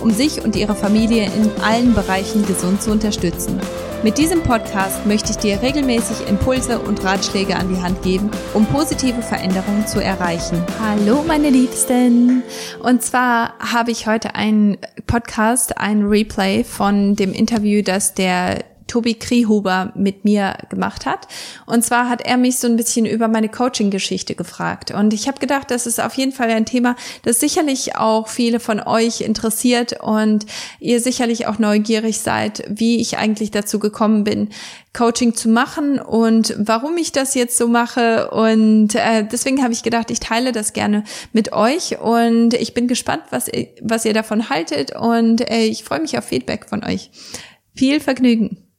um sich und ihre Familie in allen Bereichen gesund zu unterstützen. Mit diesem Podcast möchte ich dir regelmäßig Impulse und Ratschläge an die Hand geben, um positive Veränderungen zu erreichen. Hallo meine Liebsten! Und zwar habe ich heute einen Podcast, ein Replay von dem Interview, das der Tobi Kriehuber mit mir gemacht hat. Und zwar hat er mich so ein bisschen über meine Coaching-Geschichte gefragt. Und ich habe gedacht, das ist auf jeden Fall ein Thema, das sicherlich auch viele von euch interessiert und ihr sicherlich auch neugierig seid, wie ich eigentlich dazu gekommen bin, Coaching zu machen und warum ich das jetzt so mache. Und äh, deswegen habe ich gedacht, ich teile das gerne mit euch und ich bin gespannt, was, was ihr davon haltet und äh, ich freue mich auf Feedback von euch. Viel Vergnügen!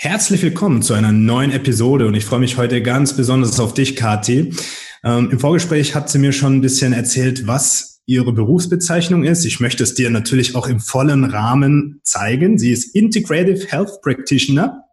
Herzlich willkommen zu einer neuen Episode und ich freue mich heute ganz besonders auf dich, Kathi. Ähm, Im Vorgespräch hat sie mir schon ein bisschen erzählt, was ihre Berufsbezeichnung ist. Ich möchte es dir natürlich auch im vollen Rahmen zeigen. Sie ist Integrative Health Practitioner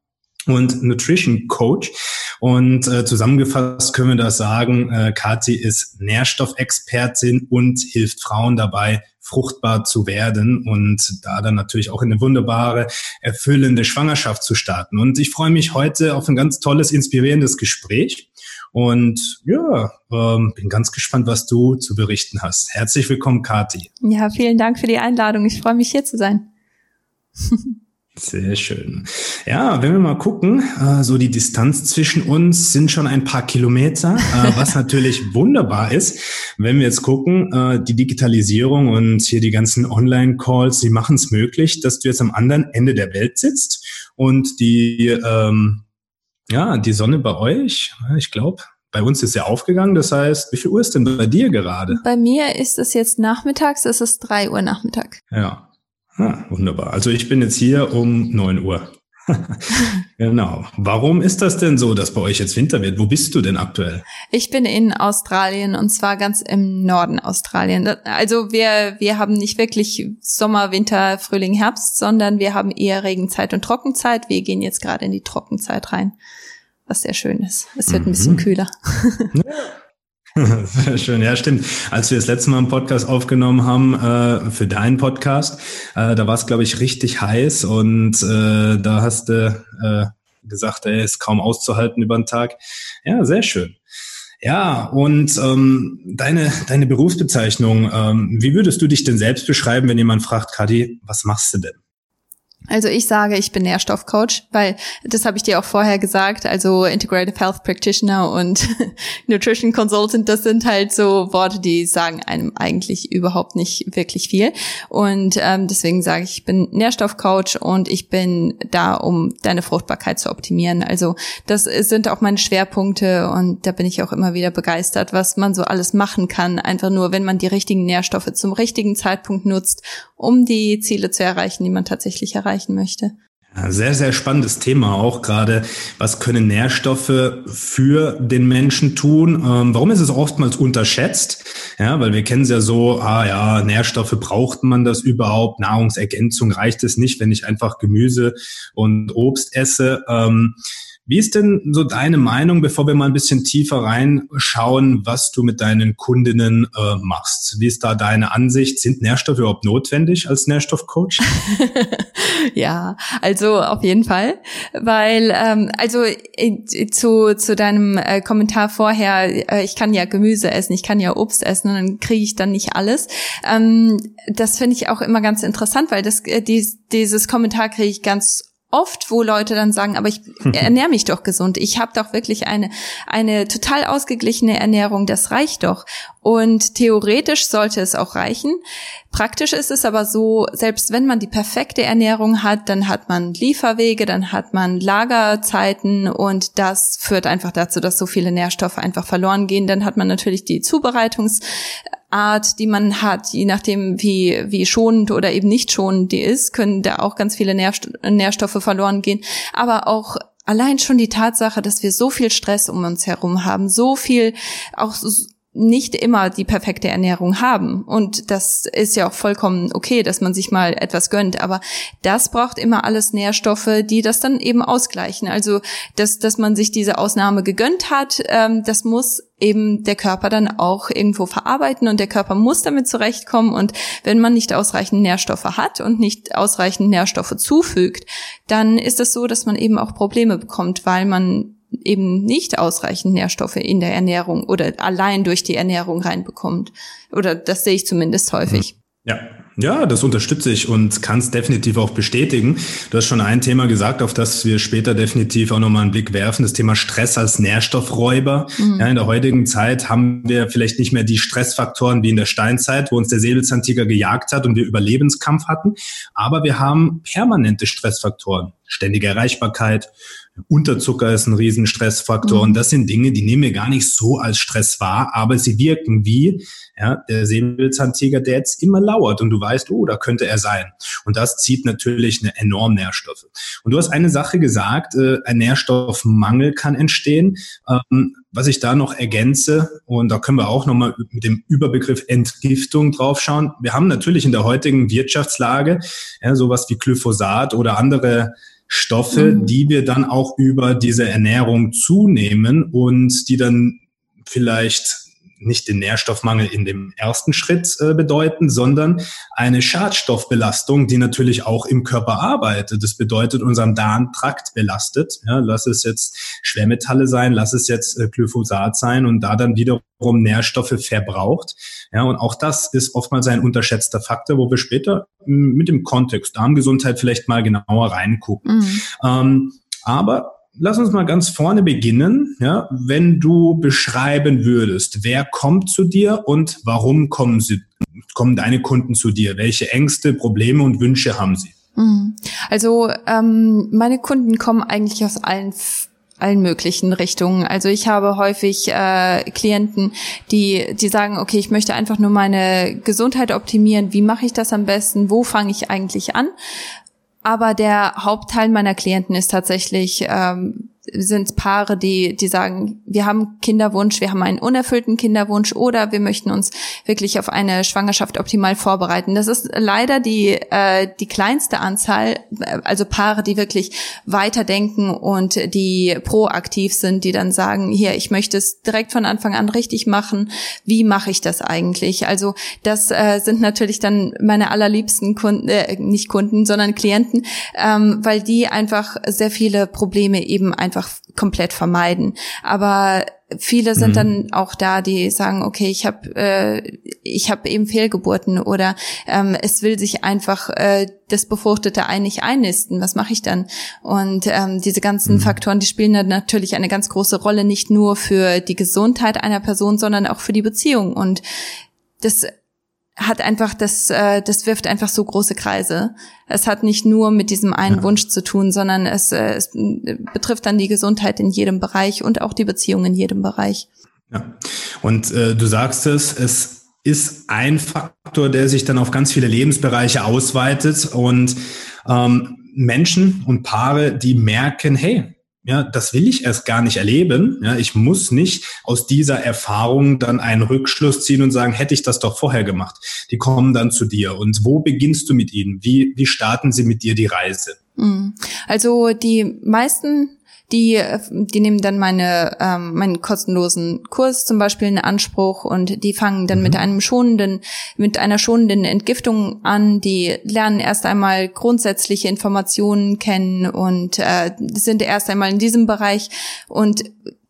und Nutrition Coach. Und äh, zusammengefasst können wir das sagen, äh, Kathi ist Nährstoffexpertin und hilft Frauen dabei, fruchtbar zu werden und da dann natürlich auch in eine wunderbare, erfüllende Schwangerschaft zu starten. Und ich freue mich heute auf ein ganz tolles, inspirierendes Gespräch. Und ja, ähm, bin ganz gespannt, was du zu berichten hast. Herzlich willkommen, Kati. Ja, vielen Dank für die Einladung. Ich freue mich hier zu sein. Sehr schön. Ja, wenn wir mal gucken, äh, so die Distanz zwischen uns sind schon ein paar Kilometer, äh, was natürlich wunderbar ist. Wenn wir jetzt gucken, äh, die Digitalisierung und hier die ganzen Online-Calls, die machen es möglich, dass du jetzt am anderen Ende der Welt sitzt und die, ähm, ja, die Sonne bei euch, ich glaube, bei uns ist ja aufgegangen. Das heißt, wie viel Uhr ist denn bei dir gerade? Bei mir ist es jetzt nachmittags, es ist drei Uhr Nachmittag. Ja, Ah, wunderbar. Also ich bin jetzt hier um neun Uhr. genau. Warum ist das denn so, dass bei euch jetzt Winter wird? Wo bist du denn aktuell? Ich bin in Australien und zwar ganz im Norden Australien. Also wir, wir haben nicht wirklich Sommer, Winter, Frühling, Herbst, sondern wir haben eher Regenzeit und Trockenzeit. Wir gehen jetzt gerade in die Trockenzeit rein, was sehr schön ist. Es wird mhm. ein bisschen kühler. Sehr schön, ja stimmt. Als wir das letzte Mal einen Podcast aufgenommen haben äh, für deinen Podcast, äh, da war es glaube ich richtig heiß und äh, da hast du äh, gesagt, ey, ist kaum auszuhalten über den Tag. Ja, sehr schön. Ja, und ähm, deine, deine Berufsbezeichnung, ähm, wie würdest du dich denn selbst beschreiben, wenn jemand fragt, Kadi, was machst du denn? Also ich sage, ich bin Nährstoffcoach, weil das habe ich dir auch vorher gesagt. Also Integrative Health Practitioner und Nutrition Consultant, das sind halt so Worte, die sagen einem eigentlich überhaupt nicht wirklich viel. Und ähm, deswegen sage ich, ich bin Nährstoffcoach und ich bin da, um deine Fruchtbarkeit zu optimieren. Also das sind auch meine Schwerpunkte und da bin ich auch immer wieder begeistert, was man so alles machen kann. Einfach nur, wenn man die richtigen Nährstoffe zum richtigen Zeitpunkt nutzt, um die Ziele zu erreichen, die man tatsächlich erreicht erreichen möchte. Sehr, sehr spannendes Thema auch gerade. Was können Nährstoffe für den Menschen tun? Ähm, warum ist es oftmals unterschätzt? Ja, weil wir kennen es ja so, ah ja, Nährstoffe braucht man das überhaupt? Nahrungsergänzung reicht es nicht, wenn ich einfach Gemüse und Obst esse. Ähm, wie ist denn so deine Meinung, bevor wir mal ein bisschen tiefer reinschauen, was du mit deinen Kundinnen äh, machst? Wie ist da deine Ansicht? Sind Nährstoffe überhaupt notwendig als Nährstoffcoach? ja, also auf jeden Fall, weil ähm, also äh, zu zu deinem äh, Kommentar vorher, äh, ich kann ja Gemüse essen, ich kann ja Obst essen und dann kriege ich dann nicht alles. Ähm, das finde ich auch immer ganz interessant, weil das äh, dies, dieses Kommentar kriege ich ganz oft, wo Leute dann sagen, aber ich ernähre mich doch gesund. Ich habe doch wirklich eine, eine total ausgeglichene Ernährung, das reicht doch. Und theoretisch sollte es auch reichen. Praktisch ist es aber so, selbst wenn man die perfekte Ernährung hat, dann hat man Lieferwege, dann hat man Lagerzeiten und das führt einfach dazu, dass so viele Nährstoffe einfach verloren gehen. Dann hat man natürlich die Zubereitungsart, die man hat, je nachdem wie, wie schonend oder eben nicht schonend die ist, können da auch ganz viele Nährstoffe verloren gehen. Aber auch allein schon die Tatsache, dass wir so viel Stress um uns herum haben, so viel auch nicht immer die perfekte Ernährung haben. Und das ist ja auch vollkommen okay, dass man sich mal etwas gönnt. Aber das braucht immer alles Nährstoffe, die das dann eben ausgleichen. Also, dass, dass man sich diese Ausnahme gegönnt hat, ähm, das muss eben der Körper dann auch irgendwo verarbeiten und der Körper muss damit zurechtkommen. Und wenn man nicht ausreichend Nährstoffe hat und nicht ausreichend Nährstoffe zufügt, dann ist es so, dass man eben auch Probleme bekommt, weil man eben nicht ausreichend Nährstoffe in der Ernährung oder allein durch die Ernährung reinbekommt. Oder das sehe ich zumindest häufig. Ja, ja, das unterstütze ich und kann es definitiv auch bestätigen. Du hast schon ein Thema gesagt, auf das wir später definitiv auch nochmal einen Blick werfen, das Thema Stress als Nährstoffräuber. Mhm. Ja, in der heutigen Zeit haben wir vielleicht nicht mehr die Stressfaktoren wie in der Steinzeit, wo uns der Säbelzahntiger gejagt hat und wir Überlebenskampf hatten, aber wir haben permanente Stressfaktoren, ständige Erreichbarkeit, Unterzucker ist ein Riesenstressfaktor. Mhm. Und das sind Dinge, die nehmen wir gar nicht so als Stress wahr, aber sie wirken wie ja, der Säbelzahntiger, der jetzt immer lauert und du weißt, oh, da könnte er sein. Und das zieht natürlich eine enorm Nährstoffe. Und du hast eine Sache gesagt, äh, ein Nährstoffmangel kann entstehen. Ähm, was ich da noch ergänze, und da können wir auch nochmal mit dem Überbegriff Entgiftung draufschauen. Wir haben natürlich in der heutigen Wirtschaftslage ja, sowas wie Glyphosat oder andere Stoffe, mhm. die wir dann auch über diese Ernährung zunehmen und die dann vielleicht nicht den Nährstoffmangel in dem ersten Schritt äh, bedeuten, sondern eine Schadstoffbelastung, die natürlich auch im Körper arbeitet. Das bedeutet unseren Darmtrakt belastet. Ja, lass es jetzt Schwermetalle sein, lass es jetzt äh, Glyphosat sein und da dann wiederum Nährstoffe verbraucht. Ja, und auch das ist oftmals ein unterschätzter Faktor, wo wir später mit dem Kontext Darmgesundheit vielleicht mal genauer reingucken. Mhm. Ähm, aber lass uns mal ganz vorne beginnen. Ja, wenn du beschreiben würdest, wer kommt zu dir und warum kommen sie, kommen deine Kunden zu dir? Welche Ängste, Probleme und Wünsche haben sie? Mhm. Also ähm, meine Kunden kommen eigentlich aus allen allen möglichen Richtungen. Also ich habe häufig äh, Klienten, die die sagen, okay, ich möchte einfach nur meine Gesundheit optimieren. Wie mache ich das am besten? Wo fange ich eigentlich an? Aber der Hauptteil meiner Klienten ist tatsächlich ähm, sind Paare, die, die sagen, wir haben Kinderwunsch, wir haben einen unerfüllten Kinderwunsch oder wir möchten uns wirklich auf eine Schwangerschaft optimal vorbereiten. Das ist leider die, äh, die kleinste Anzahl, also Paare, die wirklich weiterdenken und die proaktiv sind, die dann sagen, hier, ich möchte es direkt von Anfang an richtig machen. Wie mache ich das eigentlich? Also das äh, sind natürlich dann meine allerliebsten Kunden, äh, nicht Kunden, sondern Klienten, ähm, weil die einfach sehr viele Probleme eben einfach einfach komplett vermeiden. Aber viele sind mhm. dann auch da, die sagen, okay, ich habe äh, ich habe eben Fehlgeburten oder ähm, es will sich einfach äh, das befruchtete Ei nicht einnisten. Was mache ich dann? Und ähm, diese ganzen mhm. Faktoren, die spielen dann natürlich eine ganz große Rolle, nicht nur für die Gesundheit einer Person, sondern auch für die Beziehung. Und das hat einfach das, äh, das wirft einfach so große Kreise. Es hat nicht nur mit diesem einen ja. Wunsch zu tun, sondern es, äh, es betrifft dann die Gesundheit in jedem Bereich und auch die Beziehung in jedem Bereich. Ja. Und äh, du sagst es, es ist ein Faktor, der sich dann auf ganz viele Lebensbereiche ausweitet und ähm, Menschen und Paare, die merken, hey, ja, das will ich erst gar nicht erleben. Ja, ich muss nicht aus dieser Erfahrung dann einen Rückschluss ziehen und sagen, hätte ich das doch vorher gemacht. Die kommen dann zu dir. Und wo beginnst du mit ihnen? Wie, wie starten sie mit dir die Reise? Mhm. Also die meisten die, die nehmen dann meine, ähm, meinen kostenlosen Kurs zum Beispiel in Anspruch und die fangen dann mhm. mit einem schonenden, mit einer schonenden Entgiftung an. Die lernen erst einmal grundsätzliche Informationen kennen und äh, sind erst einmal in diesem Bereich und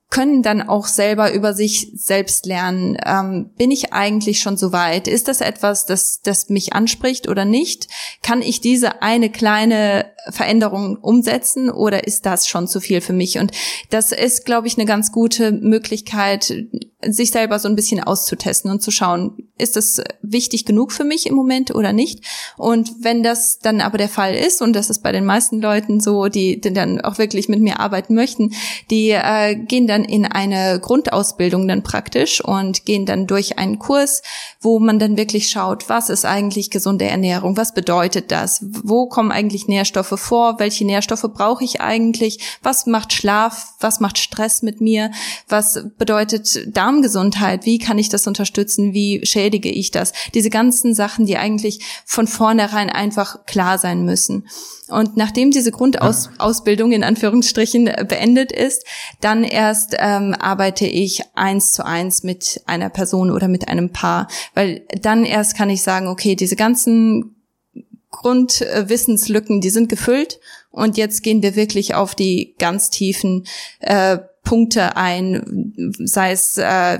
können dann auch selber über sich selbst lernen. Ähm, bin ich eigentlich schon so weit? Ist das etwas, das, das mich anspricht oder nicht? Kann ich diese eine kleine Veränderung umsetzen oder ist das schon zu viel für mich? Und das ist, glaube ich, eine ganz gute Möglichkeit, sich selber so ein bisschen auszutesten und zu schauen, ist das wichtig genug für mich im Moment oder nicht? Und wenn das dann aber der Fall ist, und das ist bei den meisten Leuten so, die, die dann auch wirklich mit mir arbeiten möchten, die äh, gehen dann in eine Grundausbildung dann praktisch und gehen dann durch einen Kurs, wo man dann wirklich schaut, was ist eigentlich gesunde Ernährung? Was bedeutet das? Wo kommen eigentlich Nährstoffe vor? Welche Nährstoffe brauche ich eigentlich? Was macht Schlaf? Was macht Stress mit mir? Was bedeutet Darmgesundheit? Wie kann ich das unterstützen? Wie schädige ich das? Diese ganzen Sachen, die eigentlich von vornherein einfach klar sein müssen. Und nachdem diese Grundausbildung in Anführungsstrichen beendet ist, dann erst ähm, arbeite ich eins zu eins mit einer Person oder mit einem Paar, weil dann erst kann ich sagen, okay, diese ganzen Grundwissenslücken, die sind gefüllt. Und jetzt gehen wir wirklich auf die ganz tiefen äh, Punkte ein, sei es äh,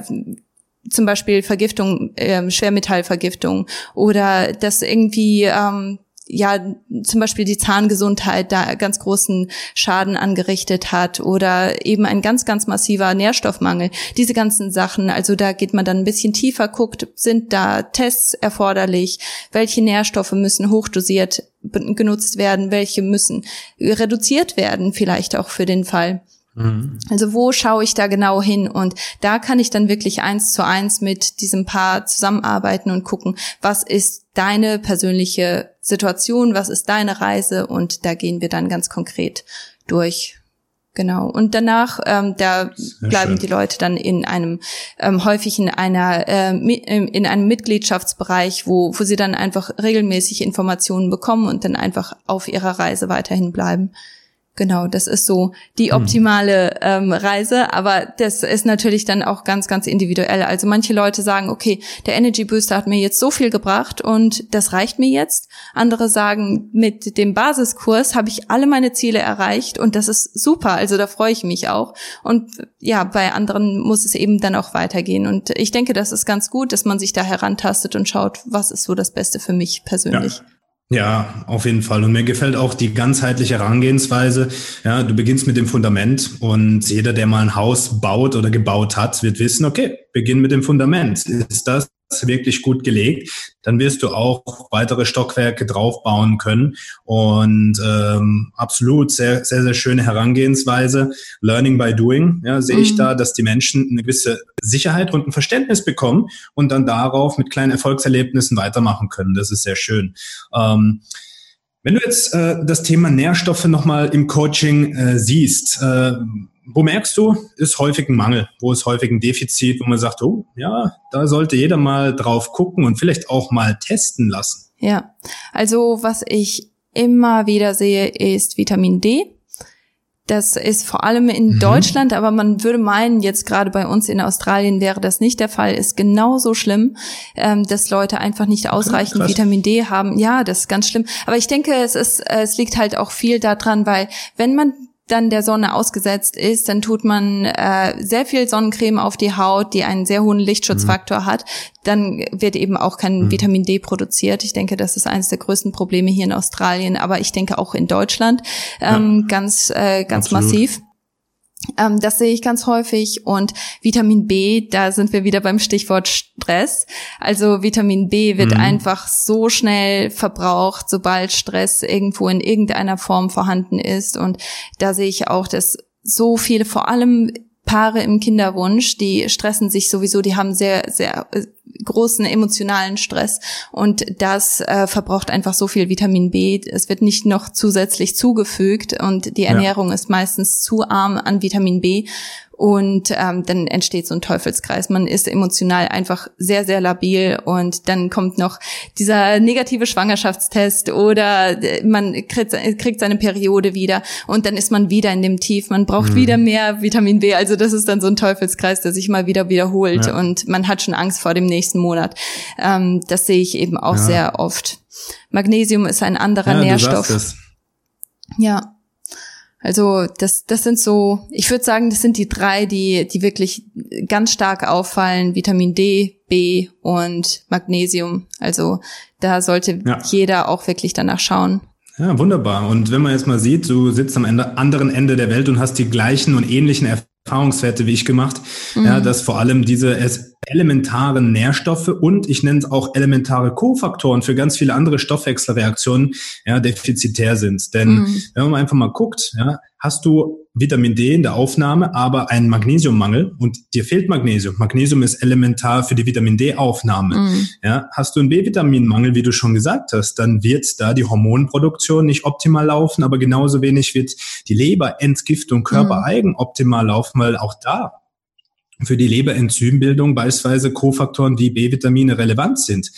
zum Beispiel Vergiftung, äh, Schwermetallvergiftung oder dass irgendwie ähm, ja zum Beispiel die Zahngesundheit da ganz großen Schaden angerichtet hat oder eben ein ganz, ganz massiver Nährstoffmangel. Diese ganzen Sachen, also da geht man dann ein bisschen tiefer, guckt, sind da Tests erforderlich, welche Nährstoffe müssen hochdosiert genutzt werden, welche müssen reduziert werden, vielleicht auch für den Fall. Mhm. Also wo schaue ich da genau hin? Und da kann ich dann wirklich eins zu eins mit diesem Paar zusammenarbeiten und gucken, was ist deine persönliche Situation, was ist deine Reise? Und da gehen wir dann ganz konkret durch. Genau. Und danach, ähm, da Sehr bleiben schön. die Leute dann in einem ähm, häufig in einer äh, in einem Mitgliedschaftsbereich, wo wo sie dann einfach regelmäßig Informationen bekommen und dann einfach auf ihrer Reise weiterhin bleiben. Genau, das ist so die hm. optimale ähm, Reise, aber das ist natürlich dann auch ganz, ganz individuell. Also manche Leute sagen, okay, der Energy Booster hat mir jetzt so viel gebracht und das reicht mir jetzt. Andere sagen, mit dem Basiskurs habe ich alle meine Ziele erreicht und das ist super. Also da freue ich mich auch. Und ja, bei anderen muss es eben dann auch weitergehen. Und ich denke, das ist ganz gut, dass man sich da herantastet und schaut, was ist so das Beste für mich persönlich. Ja. Ja, auf jeden Fall. Und mir gefällt auch die ganzheitliche Herangehensweise. Ja, du beginnst mit dem Fundament und jeder, der mal ein Haus baut oder gebaut hat, wird wissen, okay, beginn mit dem Fundament. Ist das wirklich gut gelegt, dann wirst du auch weitere Stockwerke draufbauen können. Und ähm, absolut sehr, sehr, sehr schöne Herangehensweise. Learning by doing, ja, sehe mhm. ich da, dass die Menschen eine gewisse Sicherheit und ein Verständnis bekommen und dann darauf mit kleinen Erfolgserlebnissen weitermachen können. Das ist sehr schön. Ähm, wenn du jetzt äh, das Thema Nährstoffe nochmal im Coaching äh, siehst, äh, wo merkst du, ist häufig ein Mangel, wo ist häufig ein Defizit, wo man sagt, oh, ja, da sollte jeder mal drauf gucken und vielleicht auch mal testen lassen. Ja, also was ich immer wieder sehe, ist Vitamin D. Das ist vor allem in mhm. Deutschland, aber man würde meinen, jetzt gerade bei uns in Australien wäre das nicht der Fall, ist genauso schlimm, ähm, dass Leute einfach nicht ausreichend okay, Vitamin D haben. Ja, das ist ganz schlimm. Aber ich denke, es ist, es liegt halt auch viel daran, weil wenn man dann der Sonne ausgesetzt ist, dann tut man äh, sehr viel Sonnencreme auf die Haut, die einen sehr hohen Lichtschutzfaktor mhm. hat. Dann wird eben auch kein mhm. Vitamin D produziert. Ich denke, das ist eines der größten Probleme hier in Australien, aber ich denke auch in Deutschland ähm, ja. ganz äh, ganz Absolut. massiv. Ähm, das sehe ich ganz häufig. Und Vitamin B, da sind wir wieder beim Stichwort Stress. Also Vitamin B wird mhm. einfach so schnell verbraucht, sobald Stress irgendwo in irgendeiner Form vorhanden ist. Und da sehe ich auch, dass so viele, vor allem Paare im Kinderwunsch, die stressen sich sowieso, die haben sehr, sehr großen emotionalen Stress und das äh, verbraucht einfach so viel Vitamin B. Es wird nicht noch zusätzlich zugefügt und die Ernährung ja. ist meistens zu arm an Vitamin B und ähm, dann entsteht so ein Teufelskreis. Man ist emotional einfach sehr, sehr labil und dann kommt noch dieser negative Schwangerschaftstest oder äh, man kriegt, kriegt seine Periode wieder und dann ist man wieder in dem Tief. Man braucht mhm. wieder mehr Vitamin B. Also das ist dann so ein Teufelskreis, der sich mal wieder wiederholt ja. und man hat schon Angst vor dem nächsten Monat. Ähm, das sehe ich eben auch ja. sehr oft. Magnesium ist ein anderer ja, Nährstoff. Ja, Also das, das sind so, ich würde sagen, das sind die drei, die, die wirklich ganz stark auffallen. Vitamin D, B und Magnesium. Also da sollte ja. jeder auch wirklich danach schauen. Ja, wunderbar. Und wenn man jetzt mal sieht, du sitzt am Ende, anderen Ende der Welt und hast die gleichen und ähnlichen Erfahrungswerte wie ich gemacht, mhm. ja, dass vor allem diese elementaren Nährstoffe und ich nenne es auch elementare Kofaktoren für ganz viele andere Stoffwechselreaktionen ja, defizitär sind. Denn mhm. wenn man einfach mal guckt, ja, hast du Vitamin D in der Aufnahme, aber einen Magnesiummangel und dir fehlt Magnesium. Magnesium ist elementar für die Vitamin D-Aufnahme. Mhm. Ja, hast du einen B-Vitaminmangel, wie du schon gesagt hast, dann wird da die Hormonproduktion nicht optimal laufen, aber genauso wenig wird die Leberentgiftung körpereigen mhm. optimal laufen, weil auch da für die Leberenzymbildung beispielsweise Kofaktoren wie B-Vitamine relevant sind.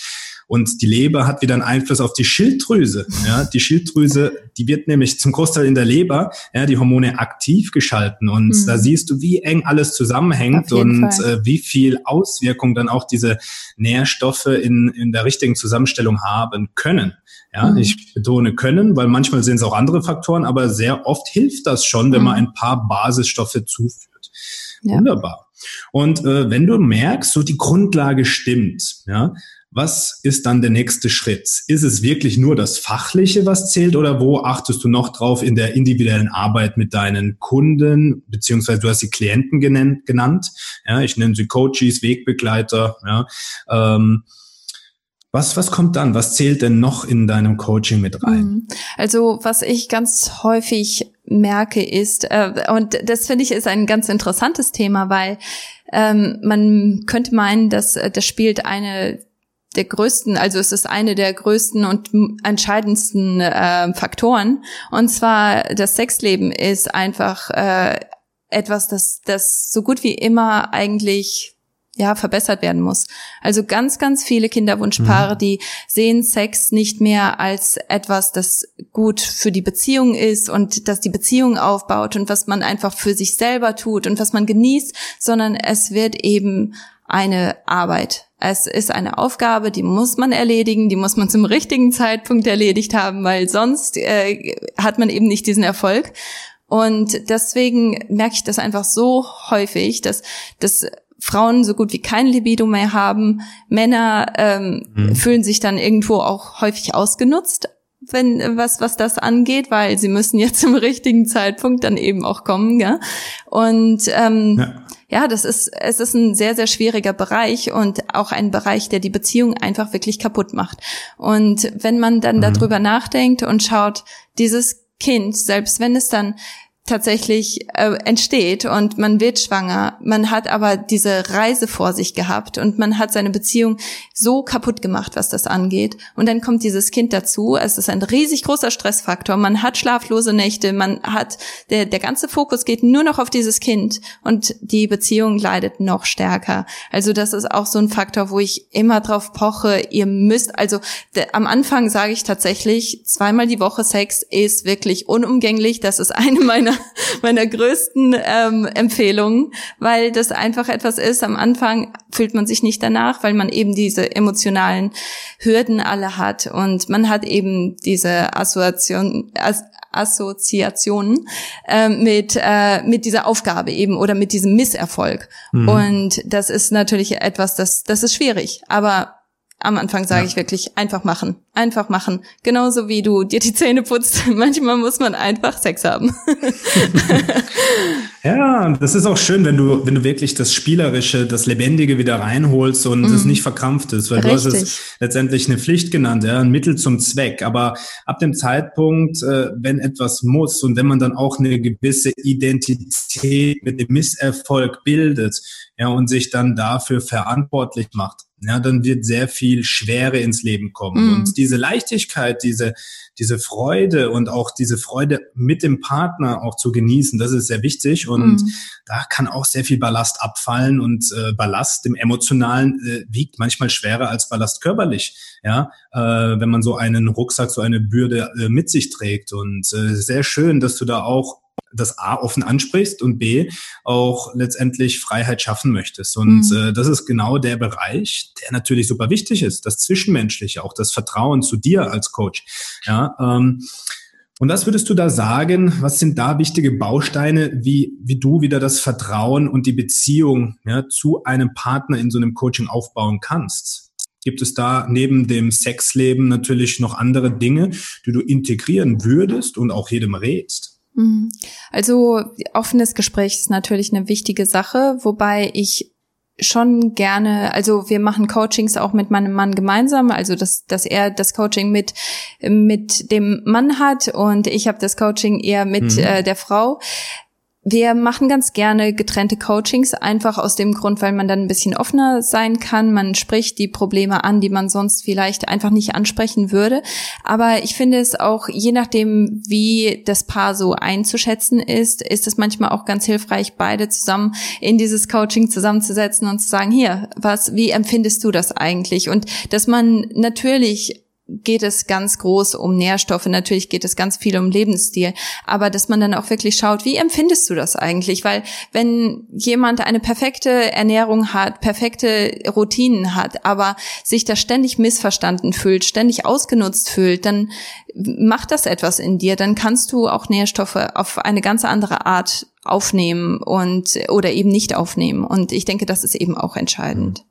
Und die Leber hat wieder einen Einfluss auf die Schilddrüse. Ja, die Schilddrüse, die wird nämlich zum Großteil in der Leber, ja, die Hormone aktiv geschalten. Und mhm. da siehst du, wie eng alles zusammenhängt und äh, wie viel Auswirkung dann auch diese Nährstoffe in, in der richtigen Zusammenstellung haben können. Ja, mhm. ich betone können, weil manchmal sind es auch andere Faktoren, aber sehr oft hilft das schon, wenn mhm. man ein paar Basisstoffe zuführt. Ja. Wunderbar. Und äh, wenn du merkst, so die Grundlage stimmt, ja, was ist dann der nächste Schritt? Ist es wirklich nur das Fachliche, was zählt oder wo achtest du noch drauf in der individuellen Arbeit mit deinen Kunden, beziehungsweise du hast sie Klienten genannt, genannt ja, ich nenne sie Coaches, Wegbegleiter, ja, ähm, was, was kommt dann? Was zählt denn noch in deinem Coaching mit rein? Mhm. Also was ich ganz häufig merke ist, äh, und das finde ich ist ein ganz interessantes Thema, weil ähm, man könnte meinen, dass äh, das spielt eine der größten, also es ist eine der größten und entscheidendsten äh, Faktoren. Und zwar das Sexleben ist einfach äh, etwas, das, das so gut wie immer eigentlich ja, verbessert werden muss. Also ganz, ganz viele Kinderwunschpaare, mhm. die sehen Sex nicht mehr als etwas, das gut für die Beziehung ist und das die Beziehung aufbaut und was man einfach für sich selber tut und was man genießt, sondern es wird eben eine Arbeit. Es ist eine Aufgabe, die muss man erledigen, die muss man zum richtigen Zeitpunkt erledigt haben, weil sonst äh, hat man eben nicht diesen Erfolg. Und deswegen merke ich das einfach so häufig, dass, dass Frauen so gut wie kein Libido mehr haben. Männer ähm, mhm. fühlen sich dann irgendwo auch häufig ausgenutzt, wenn was was das angeht, weil sie müssen jetzt zum richtigen Zeitpunkt dann eben auch kommen, ja. Und ähm, ja ja, das ist, es ist ein sehr, sehr schwieriger Bereich und auch ein Bereich, der die Beziehung einfach wirklich kaputt macht. Und wenn man dann mhm. darüber nachdenkt und schaut, dieses Kind, selbst wenn es dann tatsächlich äh, entsteht und man wird schwanger. Man hat aber diese Reise vor sich gehabt und man hat seine Beziehung so kaputt gemacht, was das angeht. Und dann kommt dieses Kind dazu. Es ist ein riesig großer Stressfaktor. Man hat schlaflose Nächte. Man hat der der ganze Fokus geht nur noch auf dieses Kind und die Beziehung leidet noch stärker. Also das ist auch so ein Faktor, wo ich immer drauf poche. Ihr müsst also de, am Anfang sage ich tatsächlich zweimal die Woche Sex ist wirklich unumgänglich. Das ist eine meiner meiner größten ähm, Empfehlungen, weil das einfach etwas ist. Am Anfang fühlt man sich nicht danach, weil man eben diese emotionalen Hürden alle hat und man hat eben diese Assoziation, As Assoziationen äh, mit äh, mit dieser Aufgabe eben oder mit diesem Misserfolg. Mhm. Und das ist natürlich etwas, das das ist schwierig. Aber am Anfang sage ja. ich wirklich einfach machen, einfach machen. Genauso wie du dir die Zähne putzt. Manchmal muss man einfach Sex haben. ja, das ist auch schön, wenn du, wenn du wirklich das Spielerische, das Lebendige wieder reinholst und mm. es nicht verkrampft ist, weil Richtig. du hast es letztendlich eine Pflicht genannt, ja, ein Mittel zum Zweck. Aber ab dem Zeitpunkt, äh, wenn etwas muss und wenn man dann auch eine gewisse Identität mit dem Misserfolg bildet, ja, und sich dann dafür verantwortlich macht, ja, dann wird sehr viel Schwere ins Leben kommen. Mhm. Und diese Leichtigkeit, diese, diese Freude und auch diese Freude mit dem Partner auch zu genießen, das ist sehr wichtig. Und mhm. da kann auch sehr viel Ballast abfallen und äh, Ballast im Emotionalen äh, wiegt manchmal schwerer als Ballast körperlich. Ja, äh, wenn man so einen Rucksack, so eine Bürde äh, mit sich trägt. Und äh, sehr schön, dass du da auch das A offen ansprichst und B auch letztendlich Freiheit schaffen möchtest. Und mhm. äh, das ist genau der Bereich, der natürlich super wichtig ist, das Zwischenmenschliche, auch das Vertrauen zu dir als Coach. Ja, ähm, Und was würdest du da sagen? Was sind da wichtige Bausteine, wie, wie du wieder das Vertrauen und die Beziehung ja, zu einem Partner in so einem Coaching aufbauen kannst? Gibt es da neben dem Sexleben natürlich noch andere Dinge, die du integrieren würdest und auch jedem rätst? Mhm. Also offenes Gespräch ist natürlich eine wichtige Sache, wobei ich schon gerne, also wir machen Coachings auch mit meinem Mann gemeinsam, also dass, dass er das Coaching mit, mit dem Mann hat und ich habe das Coaching eher mit mhm. äh, der Frau. Wir machen ganz gerne getrennte Coachings, einfach aus dem Grund, weil man dann ein bisschen offener sein kann. Man spricht die Probleme an, die man sonst vielleicht einfach nicht ansprechen würde. Aber ich finde es auch, je nachdem, wie das Paar so einzuschätzen ist, ist es manchmal auch ganz hilfreich, beide zusammen in dieses Coaching zusammenzusetzen und zu sagen, hier, was, wie empfindest du das eigentlich? Und dass man natürlich geht es ganz groß um Nährstoffe, natürlich geht es ganz viel um Lebensstil, aber dass man dann auch wirklich schaut, wie empfindest du das eigentlich? Weil wenn jemand eine perfekte Ernährung hat, perfekte Routinen hat, aber sich da ständig missverstanden fühlt, ständig ausgenutzt fühlt, dann macht das etwas in dir, dann kannst du auch Nährstoffe auf eine ganz andere Art aufnehmen und oder eben nicht aufnehmen und ich denke, das ist eben auch entscheidend.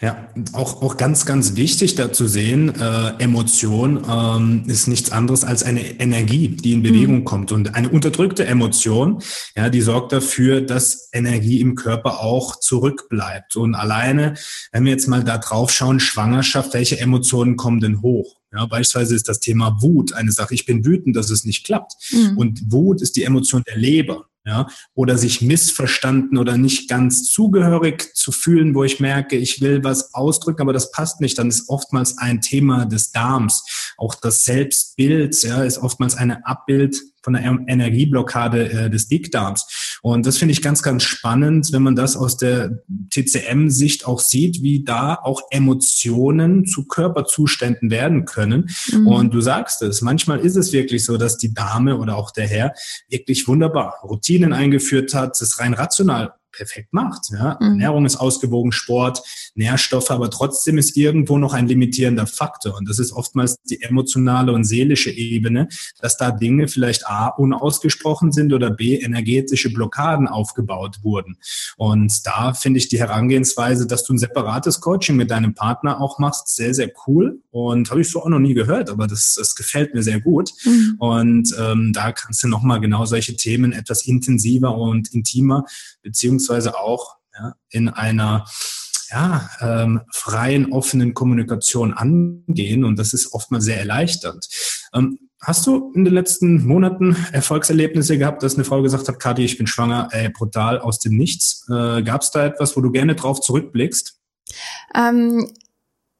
Ja, auch, auch ganz, ganz wichtig da zu sehen, äh, Emotion ähm, ist nichts anderes als eine Energie, die in Bewegung mhm. kommt. Und eine unterdrückte Emotion, ja, die sorgt dafür, dass Energie im Körper auch zurückbleibt. Und alleine, wenn wir jetzt mal da drauf schauen, Schwangerschaft, welche Emotionen kommen denn hoch? Ja, beispielsweise ist das Thema Wut eine Sache. Ich bin wütend, dass es nicht klappt. Mhm. Und Wut ist die Emotion der Leber ja, oder sich missverstanden oder nicht ganz zugehörig zu fühlen, wo ich merke, ich will was ausdrücken, aber das passt nicht, dann ist oftmals ein Thema des Darms. Auch das Selbstbild, ja, ist oftmals eine Abbild von der Energieblockade äh, des Dickdarms. Und das finde ich ganz, ganz spannend, wenn man das aus der TCM-Sicht auch sieht, wie da auch Emotionen zu Körperzuständen werden können. Mhm. Und du sagst es, manchmal ist es wirklich so, dass die Dame oder auch der Herr wirklich wunderbar Routinen eingeführt hat, das rein rational perfekt macht. Ja? Mhm. Ernährung ist ausgewogen, Sport, Nährstoffe, aber trotzdem ist irgendwo noch ein limitierender Faktor. Und das ist oftmals die emotionale und seelische Ebene, dass da Dinge vielleicht A unausgesprochen sind oder B energetische Blockaden aufgebaut wurden. Und da finde ich die Herangehensweise, dass du ein separates Coaching mit deinem Partner auch machst, sehr, sehr cool. Und habe ich so auch noch nie gehört, aber das, das gefällt mir sehr gut. Mhm. Und ähm, da kannst du nochmal genau solche Themen etwas intensiver und intimer beziehungsweise beziehungsweise auch ja, in einer ja, ähm, freien, offenen Kommunikation angehen. Und das ist oftmals sehr erleichternd. Ähm, hast du in den letzten Monaten Erfolgserlebnisse gehabt, dass eine Frau gesagt hat, Kathi, ich bin schwanger, ey, brutal aus dem Nichts? Äh, Gab es da etwas, wo du gerne drauf zurückblickst? Ähm,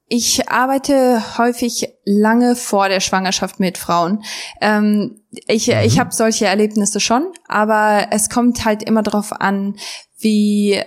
ich arbeite häufig lange vor der Schwangerschaft mit Frauen. Ähm, ich mhm. ich habe solche Erlebnisse schon, aber es kommt halt immer darauf an, wie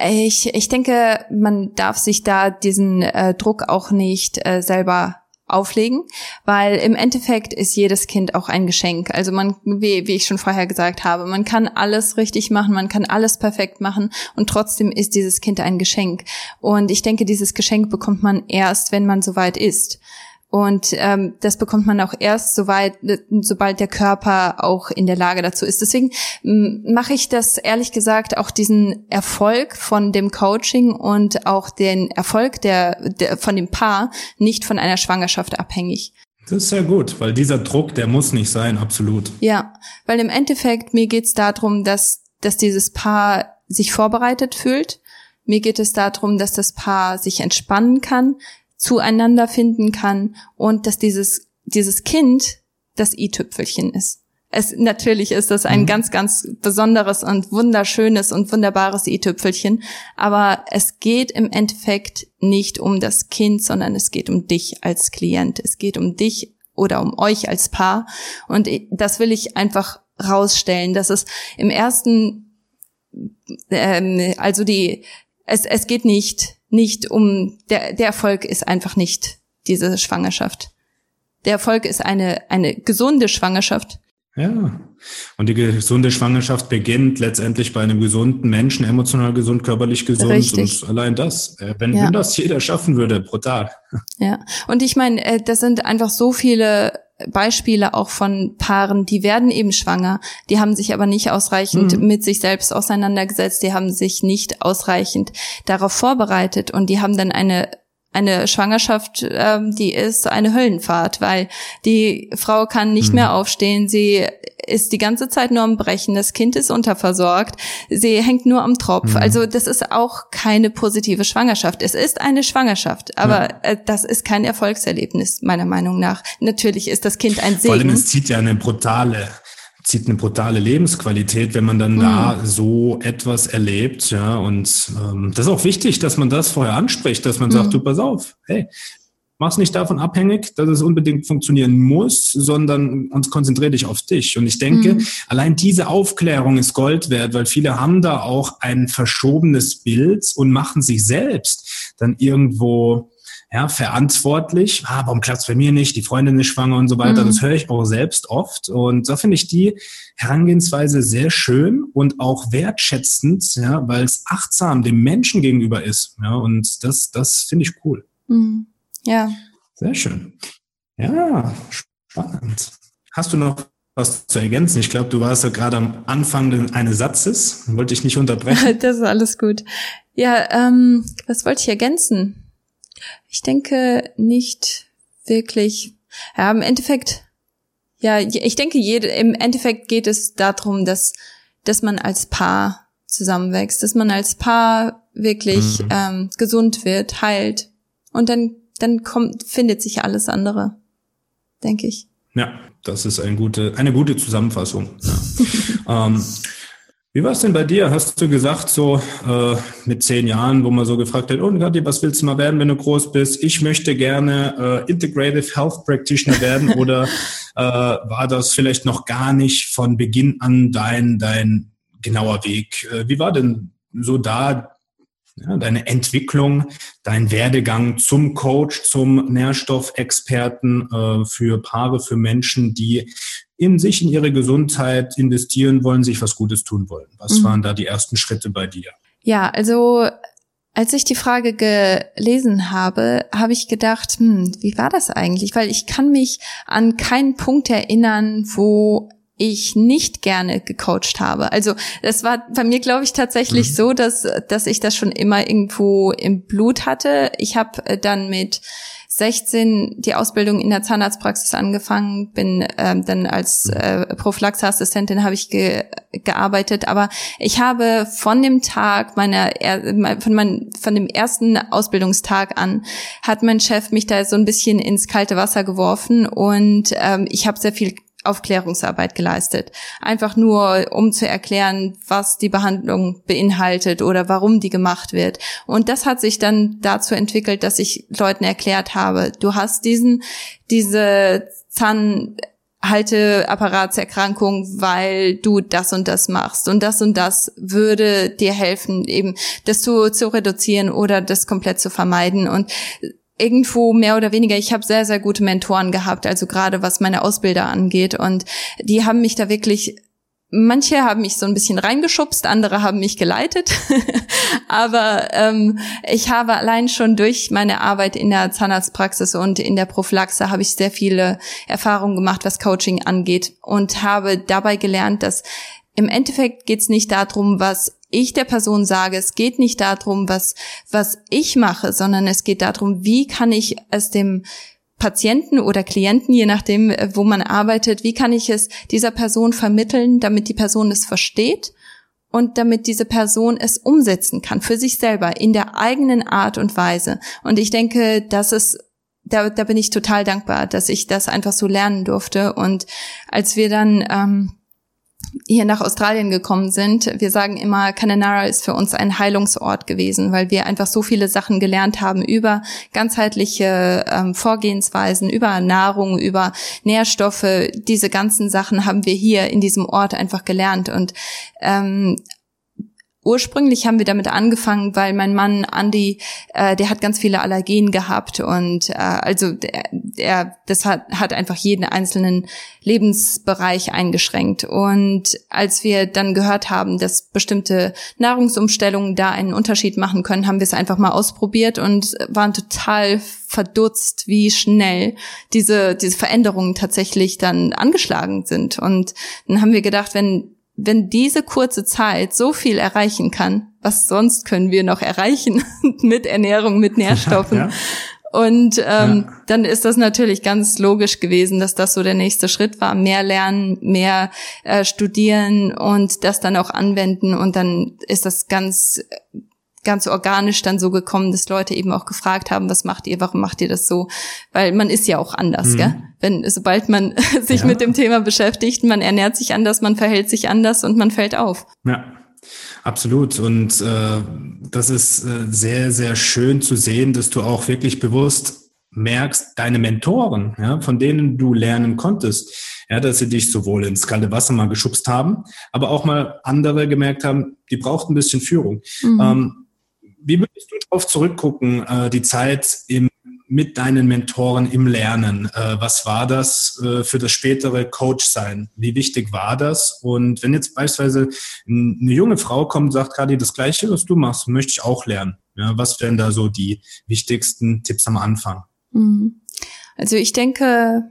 ich, ich denke, man darf sich da diesen äh, Druck auch nicht äh, selber auflegen, weil im Endeffekt ist jedes Kind auch ein Geschenk. Also man, wie, wie ich schon vorher gesagt habe, man kann alles richtig machen, man kann alles perfekt machen und trotzdem ist dieses Kind ein Geschenk. Und ich denke, dieses Geschenk bekommt man erst, wenn man soweit ist. Und ähm, das bekommt man auch erst, soweit, sobald der Körper auch in der Lage dazu ist. Deswegen mache ich das ehrlich gesagt auch diesen Erfolg von dem Coaching und auch den Erfolg der, der von dem Paar nicht von einer Schwangerschaft abhängig. Das ist sehr gut, weil dieser Druck, der muss nicht sein, absolut. Ja, weil im Endeffekt mir geht's darum, dass dass dieses Paar sich vorbereitet fühlt. Mir geht es darum, dass das Paar sich entspannen kann, zueinander finden kann und dass dieses, dieses Kind das i-Tüpfelchen ist. Es, natürlich ist das ein mhm. ganz, ganz besonderes und wunderschönes und wunderbares i-Tüpfelchen, aber es geht im Endeffekt nicht um das Kind, sondern es geht um dich als Klient. Es geht um dich oder um euch als Paar. Und das will ich einfach rausstellen, dass es im ersten, ähm, also die, es, es geht nicht nicht um, der, der Erfolg ist einfach nicht diese Schwangerschaft. Der Erfolg ist eine, eine gesunde Schwangerschaft. Ja. Und die gesunde Schwangerschaft beginnt letztendlich bei einem gesunden Menschen, emotional gesund, körperlich gesund. Richtig. Und allein das, äh, wenn, ja. wenn das jeder schaffen würde pro Tag. Ja. Und ich meine, äh, das sind einfach so viele Beispiele auch von Paaren, die werden eben schwanger, die haben sich aber nicht ausreichend mhm. mit sich selbst auseinandergesetzt, die haben sich nicht ausreichend darauf vorbereitet und die haben dann eine eine Schwangerschaft, ähm, die ist eine Höllenfahrt, weil die Frau kann nicht mhm. mehr aufstehen, sie ist die ganze Zeit nur am Brechen, das Kind ist unterversorgt, sie hängt nur am Tropf. Mhm. Also das ist auch keine positive Schwangerschaft. Es ist eine Schwangerschaft, aber ja. äh, das ist kein Erfolgserlebnis, meiner Meinung nach. Natürlich ist das Kind ein Segen. Vor allem, es zieht ja eine brutale zieht eine brutale Lebensqualität, wenn man dann mhm. da so etwas erlebt, ja. Und ähm, das ist auch wichtig, dass man das vorher anspricht, dass man mhm. sagt, du pass auf, hey, mach's nicht davon abhängig, dass es unbedingt funktionieren muss, sondern uns konzentriere dich auf dich. Und ich denke, mhm. allein diese Aufklärung ist Gold wert, weil viele haben da auch ein verschobenes Bild und machen sich selbst dann irgendwo ja, verantwortlich. Ah, warum klappt's bei mir nicht? Die Freundin ist schwanger und so weiter. Mhm. Das höre ich auch selbst oft. Und da finde ich die Herangehensweise sehr schön und auch wertschätzend, ja, weil es achtsam dem Menschen gegenüber ist. Ja, und das, das finde ich cool. Mhm. Ja. Sehr schön. Ja, spannend. Hast du noch was zu ergänzen? Ich glaube, du warst ja gerade am Anfang eines Satzes. Wollte ich nicht unterbrechen. das ist alles gut. Ja, ähm, was wollte ich ergänzen? Ich denke nicht wirklich. Ja, im Endeffekt, ja, ich denke, jede, im Endeffekt geht es darum, dass, dass man als Paar zusammenwächst, dass man als Paar wirklich mhm. ähm, gesund wird, heilt. Und dann, dann kommt, findet sich alles andere, denke ich. Ja, das ist eine gute, eine gute Zusammenfassung. Ja. ähm, wie war es denn bei dir? Hast du gesagt, so äh, mit zehn Jahren, wo man so gefragt hat, oh Gatti, was willst du mal werden, wenn du groß bist? Ich möchte gerne äh, Integrative Health Practitioner werden oder äh, war das vielleicht noch gar nicht von Beginn an dein, dein genauer Weg? Äh, wie war denn so da ja, deine Entwicklung, dein Werdegang zum Coach, zum Nährstoffexperten äh, für Paare, für Menschen, die in sich, in ihre Gesundheit investieren wollen, sich was Gutes tun wollen. Was mhm. waren da die ersten Schritte bei dir? Ja, also als ich die Frage gelesen habe, habe ich gedacht, hm, wie war das eigentlich? Weil ich kann mich an keinen Punkt erinnern, wo ich nicht gerne gecoacht habe. Also das war bei mir, glaube ich, tatsächlich mhm. so, dass, dass ich das schon immer irgendwo im Blut hatte. Ich habe äh, dann mit 16 die Ausbildung in der Zahnarztpraxis angefangen, bin ähm, dann als äh, Prophylaxeassistentin habe ich ge gearbeitet, aber ich habe von dem Tag meiner von mein, von dem ersten Ausbildungstag an hat mein Chef mich da so ein bisschen ins kalte Wasser geworfen. Und ähm, ich habe sehr viel Aufklärungsarbeit geleistet. Einfach nur, um zu erklären, was die Behandlung beinhaltet oder warum die gemacht wird. Und das hat sich dann dazu entwickelt, dass ich Leuten erklärt habe, du hast diesen, diese Zahn Halteapparatserkrankung, weil du das und das machst. Und das und das würde dir helfen, eben das zu, zu reduzieren oder das komplett zu vermeiden. Und irgendwo mehr oder weniger, ich habe sehr, sehr gute Mentoren gehabt, also gerade was meine Ausbilder angeht. Und die haben mich da wirklich Manche haben mich so ein bisschen reingeschubst, andere haben mich geleitet. Aber ähm, ich habe allein schon durch meine Arbeit in der Zahnarztpraxis und in der Prophylaxe habe ich sehr viele Erfahrungen gemacht, was Coaching angeht und habe dabei gelernt, dass im Endeffekt geht es nicht darum, was ich der Person sage, es geht nicht darum, was, was ich mache, sondern es geht darum, wie kann ich es dem Patienten oder Klienten, je nachdem, wo man arbeitet, wie kann ich es dieser Person vermitteln, damit die Person es versteht und damit diese Person es umsetzen kann für sich selber in der eigenen Art und Weise. Und ich denke, das ist da, da bin ich total dankbar, dass ich das einfach so lernen durfte. Und als wir dann ähm, hier nach Australien gekommen sind. Wir sagen immer, Cananara ist für uns ein Heilungsort gewesen, weil wir einfach so viele Sachen gelernt haben über ganzheitliche ähm, Vorgehensweisen, über Nahrung, über Nährstoffe. Diese ganzen Sachen haben wir hier in diesem Ort einfach gelernt und ähm, ursprünglich haben wir damit angefangen, weil mein Mann Andy, äh, der hat ganz viele Allergien gehabt und äh, also der, der das hat, hat einfach jeden einzelnen Lebensbereich eingeschränkt. Und als wir dann gehört haben, dass bestimmte Nahrungsumstellungen da einen Unterschied machen können, haben wir es einfach mal ausprobiert und waren total verdutzt, wie schnell diese diese Veränderungen tatsächlich dann angeschlagen sind. Und dann haben wir gedacht, wenn wenn diese kurze Zeit so viel erreichen kann, was sonst können wir noch erreichen mit Ernährung, mit Nährstoffen? Ja, ja. Und ähm, ja. dann ist das natürlich ganz logisch gewesen, dass das so der nächste Schritt war. Mehr lernen, mehr äh, studieren und das dann auch anwenden. Und dann ist das ganz ganz organisch dann so gekommen, dass Leute eben auch gefragt haben, was macht ihr, warum macht ihr das so? Weil man ist ja auch anders, mhm. gell? Wenn, sobald man sich ja. mit dem Thema beschäftigt, man ernährt sich anders, man verhält sich anders und man fällt auf. Ja. Absolut. Und äh, das ist äh, sehr, sehr schön zu sehen, dass du auch wirklich bewusst merkst, deine Mentoren, ja, von denen du lernen konntest, ja, dass sie dich sowohl ins kalte Wasser mal geschubst haben, aber auch mal andere gemerkt haben, die braucht ein bisschen Führung. Mhm. Ähm, wie würdest du darauf zurückgucken, äh, die Zeit im, mit deinen Mentoren im Lernen? Äh, was war das äh, für das spätere Coach-Sein? Wie wichtig war das? Und wenn jetzt beispielsweise eine junge Frau kommt und sagt, gerade das Gleiche, was du machst, möchte ich auch lernen. Ja, was wären da so die wichtigsten Tipps am Anfang? Mhm. Also ich denke,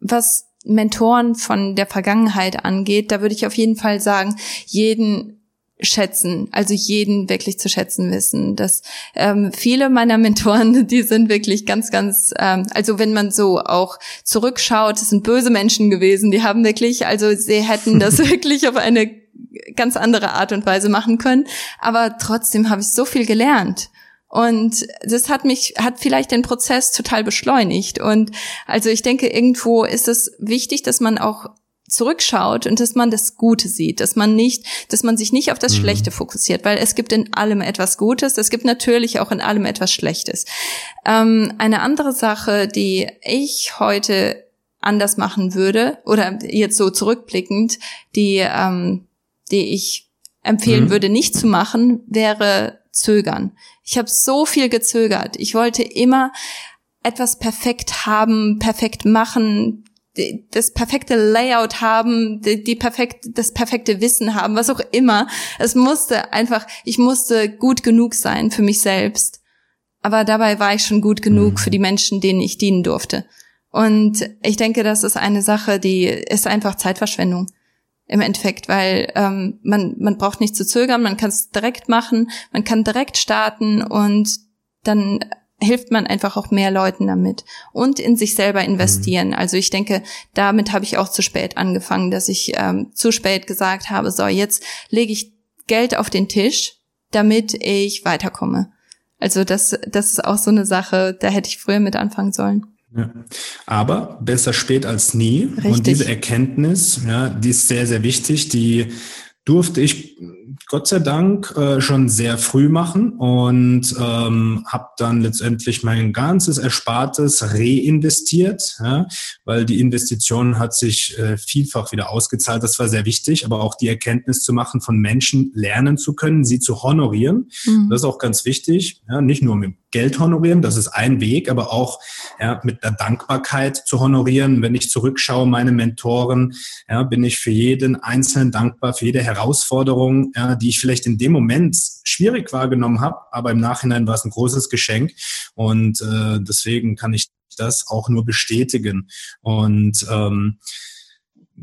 was Mentoren von der Vergangenheit angeht, da würde ich auf jeden Fall sagen, jeden schätzen, also jeden wirklich zu schätzen wissen. Dass ähm, viele meiner Mentoren, die sind wirklich ganz, ganz, ähm, also wenn man so auch zurückschaut, das sind böse Menschen gewesen, die haben wirklich, also sie hätten das wirklich auf eine ganz andere Art und Weise machen können. Aber trotzdem habe ich so viel gelernt. Und das hat mich, hat vielleicht den Prozess total beschleunigt. Und also ich denke, irgendwo ist es wichtig, dass man auch zurückschaut und dass man das Gute sieht, dass man nicht, dass man sich nicht auf das mhm. Schlechte fokussiert, weil es gibt in allem etwas Gutes, es gibt natürlich auch in allem etwas Schlechtes. Ähm, eine andere Sache, die ich heute anders machen würde oder jetzt so zurückblickend, die, ähm, die ich empfehlen mhm. würde, nicht zu machen, wäre zögern. Ich habe so viel gezögert. Ich wollte immer etwas perfekt haben, perfekt machen, das perfekte Layout haben, die, die perfekt, das perfekte Wissen haben, was auch immer. Es musste einfach, ich musste gut genug sein für mich selbst. Aber dabei war ich schon gut genug mhm. für die Menschen, denen ich dienen durfte. Und ich denke, das ist eine Sache, die ist einfach Zeitverschwendung im Endeffekt, weil ähm, man, man braucht nicht zu zögern, man kann es direkt machen, man kann direkt starten und dann hilft man einfach auch mehr Leuten damit und in sich selber investieren. Mhm. Also ich denke, damit habe ich auch zu spät angefangen, dass ich ähm, zu spät gesagt habe, so jetzt lege ich Geld auf den Tisch, damit ich weiterkomme. Also das, das ist auch so eine Sache, da hätte ich früher mit anfangen sollen. Ja. Aber besser spät als nie. Richtig. Und diese Erkenntnis, ja, die ist sehr, sehr wichtig. Die durfte ich Gott sei Dank äh, schon sehr früh machen und ähm, habe dann letztendlich mein ganzes Erspartes reinvestiert, ja, weil die Investition hat sich äh, vielfach wieder ausgezahlt. Das war sehr wichtig, aber auch die Erkenntnis zu machen, von Menschen lernen zu können, sie zu honorieren. Mhm. Das ist auch ganz wichtig. Ja, nicht nur mit Geld honorieren, das ist ein Weg, aber auch ja, mit der Dankbarkeit zu honorieren. Wenn ich zurückschaue, meine Mentoren, ja, bin ich für jeden Einzelnen dankbar, für jede Herausforderung, ja, die ich vielleicht in dem Moment schwierig wahrgenommen habe, aber im Nachhinein war es ein großes Geschenk und äh, deswegen kann ich das auch nur bestätigen. Und ähm,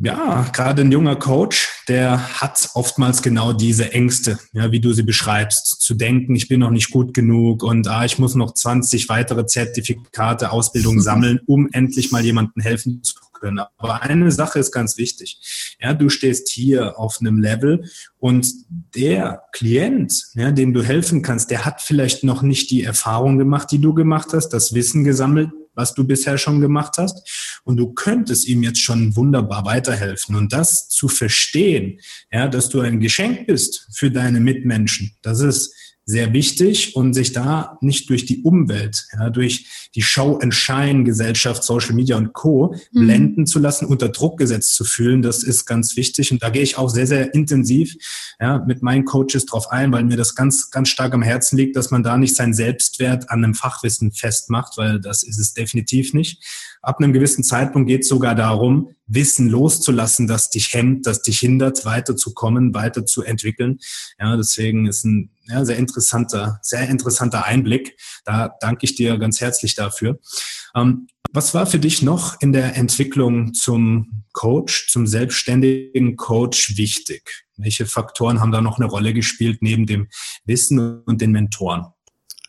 ja, gerade ein junger Coach, der hat oftmals genau diese Ängste, ja, wie du sie beschreibst, zu denken, ich bin noch nicht gut genug und ah, ich muss noch 20 weitere Zertifikate, Ausbildung sammeln, um endlich mal jemandem helfen zu können. Aber eine Sache ist ganz wichtig. Ja, du stehst hier auf einem Level und der Klient, ja, dem du helfen kannst, der hat vielleicht noch nicht die Erfahrung gemacht, die du gemacht hast, das Wissen gesammelt, was du bisher schon gemacht hast. Und du könntest ihm jetzt schon wunderbar weiterhelfen. Und das zu verstehen, ja, dass du ein Geschenk bist für deine Mitmenschen, das ist sehr wichtig und sich da nicht durch die Umwelt, ja, durch die Show and Shine Gesellschaft, Social Media und Co. Mhm. blenden zu lassen, unter Druck gesetzt zu fühlen, das ist ganz wichtig und da gehe ich auch sehr sehr intensiv ja, mit meinen Coaches drauf ein, weil mir das ganz ganz stark am Herzen liegt, dass man da nicht seinen Selbstwert an einem Fachwissen festmacht, weil das ist es definitiv nicht. Ab einem gewissen Zeitpunkt geht es sogar darum, Wissen loszulassen, das dich hemmt, das dich hindert, weiterzukommen, weiterzuentwickeln. Ja, deswegen ist ein ja, sehr interessanter, sehr interessanter Einblick. Da danke ich dir ganz herzlich dafür. Ähm, was war für dich noch in der Entwicklung zum Coach, zum selbstständigen Coach wichtig? Welche Faktoren haben da noch eine Rolle gespielt neben dem Wissen und den Mentoren?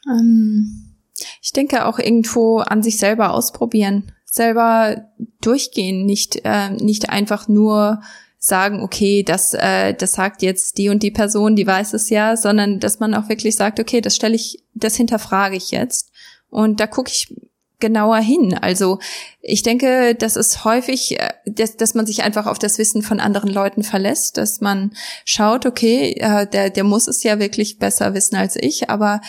Ähm, ich denke auch irgendwo an sich selber ausprobieren selber durchgehen, nicht äh, nicht einfach nur sagen, okay, das äh, das sagt jetzt die und die Person, die weiß es ja, sondern dass man auch wirklich sagt, okay, das stelle ich, das hinterfrage ich jetzt und da gucke ich genauer hin. Also ich denke, das ist häufig, äh, dass, dass man sich einfach auf das Wissen von anderen Leuten verlässt, dass man schaut, okay, äh, der, der muss es ja wirklich besser wissen als ich, aber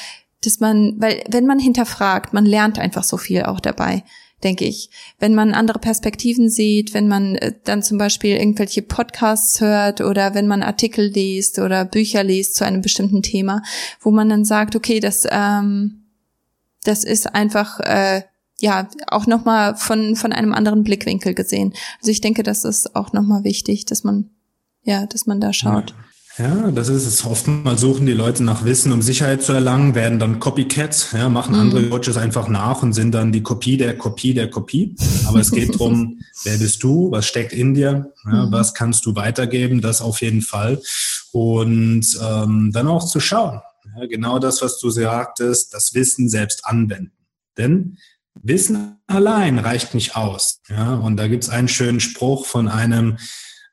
dass man, weil wenn man hinterfragt, man lernt einfach so viel auch dabei denke ich. Wenn man andere Perspektiven sieht, wenn man äh, dann zum Beispiel irgendwelche Podcasts hört oder wenn man Artikel liest oder Bücher liest zu einem bestimmten Thema, wo man dann sagt, okay, das, ähm, das ist einfach äh, ja auch nochmal von, von einem anderen Blickwinkel gesehen. Also ich denke, das ist auch nochmal wichtig, dass man, ja, dass man da schaut. Ja. Ja, das ist es. Oftmals suchen die Leute nach Wissen, um Sicherheit zu erlangen, werden dann Copycats, ja, machen mhm. andere Coaches einfach nach und sind dann die Kopie der Kopie der Kopie. Aber es geht darum, wer bist du, was steckt in dir, ja, mhm. was kannst du weitergeben, das auf jeden Fall. Und ähm, dann auch zu schauen, ja, genau das, was du sagtest, das Wissen selbst anwenden. Denn Wissen allein reicht nicht aus. Ja, und da gibt's einen schönen Spruch von einem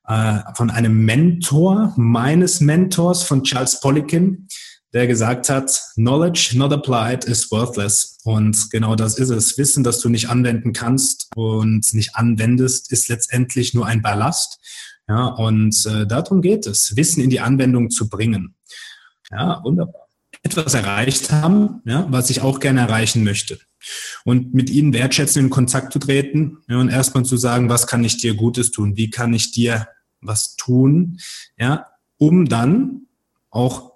äh, von einem Mentor, meines Mentors, von Charles Poliquin, der gesagt hat, Knowledge not applied is worthless. Und genau das ist es. Wissen, das du nicht anwenden kannst und nicht anwendest, ist letztendlich nur ein Ballast. Ja, und äh, darum geht es, Wissen in die Anwendung zu bringen. Ja, wunderbar. Etwas erreicht haben, ja, was ich auch gerne erreichen möchte. Und mit ihnen wertschätzend in Kontakt zu treten ja, und erstmal zu sagen, was kann ich dir Gutes tun? Wie kann ich dir was tun, ja, um dann auch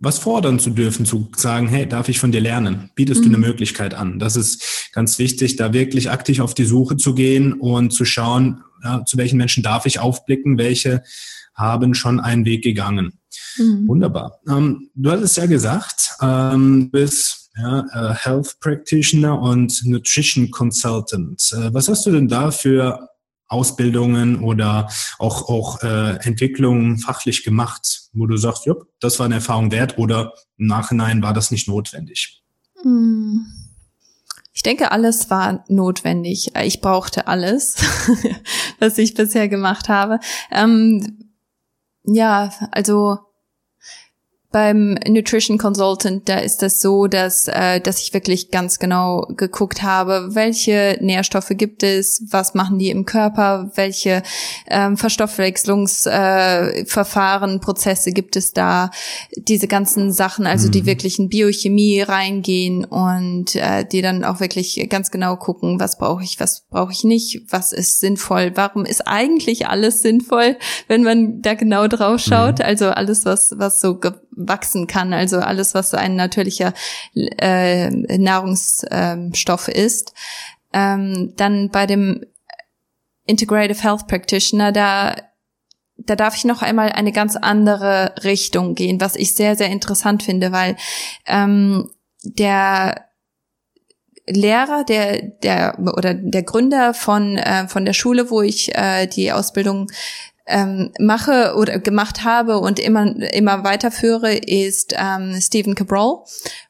was fordern zu dürfen, zu sagen, hey, darf ich von dir lernen? Bietest mhm. du eine Möglichkeit an? Das ist ganz wichtig, da wirklich aktiv auf die Suche zu gehen und zu schauen, ja, zu welchen Menschen darf ich aufblicken, welche haben schon einen Weg gegangen. Mhm. Wunderbar. Ähm, du hattest ja gesagt, ähm, du bist ja, äh, Health Practitioner und Nutrition Consultant. Äh, was hast du denn da für Ausbildungen oder auch, auch äh, Entwicklungen fachlich gemacht, wo du sagst, ja, das war eine Erfahrung wert oder im Nachhinein war das nicht notwendig? Hm. Ich denke, alles war notwendig. Ich brauchte alles, was ich bisher gemacht habe. Ähm, ja, also beim Nutrition Consultant, da ist das so, dass, äh, dass ich wirklich ganz genau geguckt habe, welche Nährstoffe gibt es, was machen die im Körper, welche ähm, Verstoffwechslungsverfahren, äh, Prozesse gibt es da, diese ganzen Sachen, also mhm. die wirklich in Biochemie reingehen und äh, die dann auch wirklich ganz genau gucken, was brauche ich, was brauche ich nicht, was ist sinnvoll, warum ist eigentlich alles sinnvoll, wenn man da genau drauf schaut, mhm. also alles, was, was so wachsen kann. Also alles, was ein natürlicher äh, Nahrungsstoff ist. Ähm, dann bei dem Integrative Health Practitioner, da da darf ich noch einmal eine ganz andere Richtung gehen, was ich sehr, sehr interessant finde, weil ähm, der Lehrer, der, der oder der Gründer von, äh, von der Schule, wo ich äh, die Ausbildung ähm, mache oder gemacht habe und immer, immer weiterführe, ist ähm, Stephen Cabral.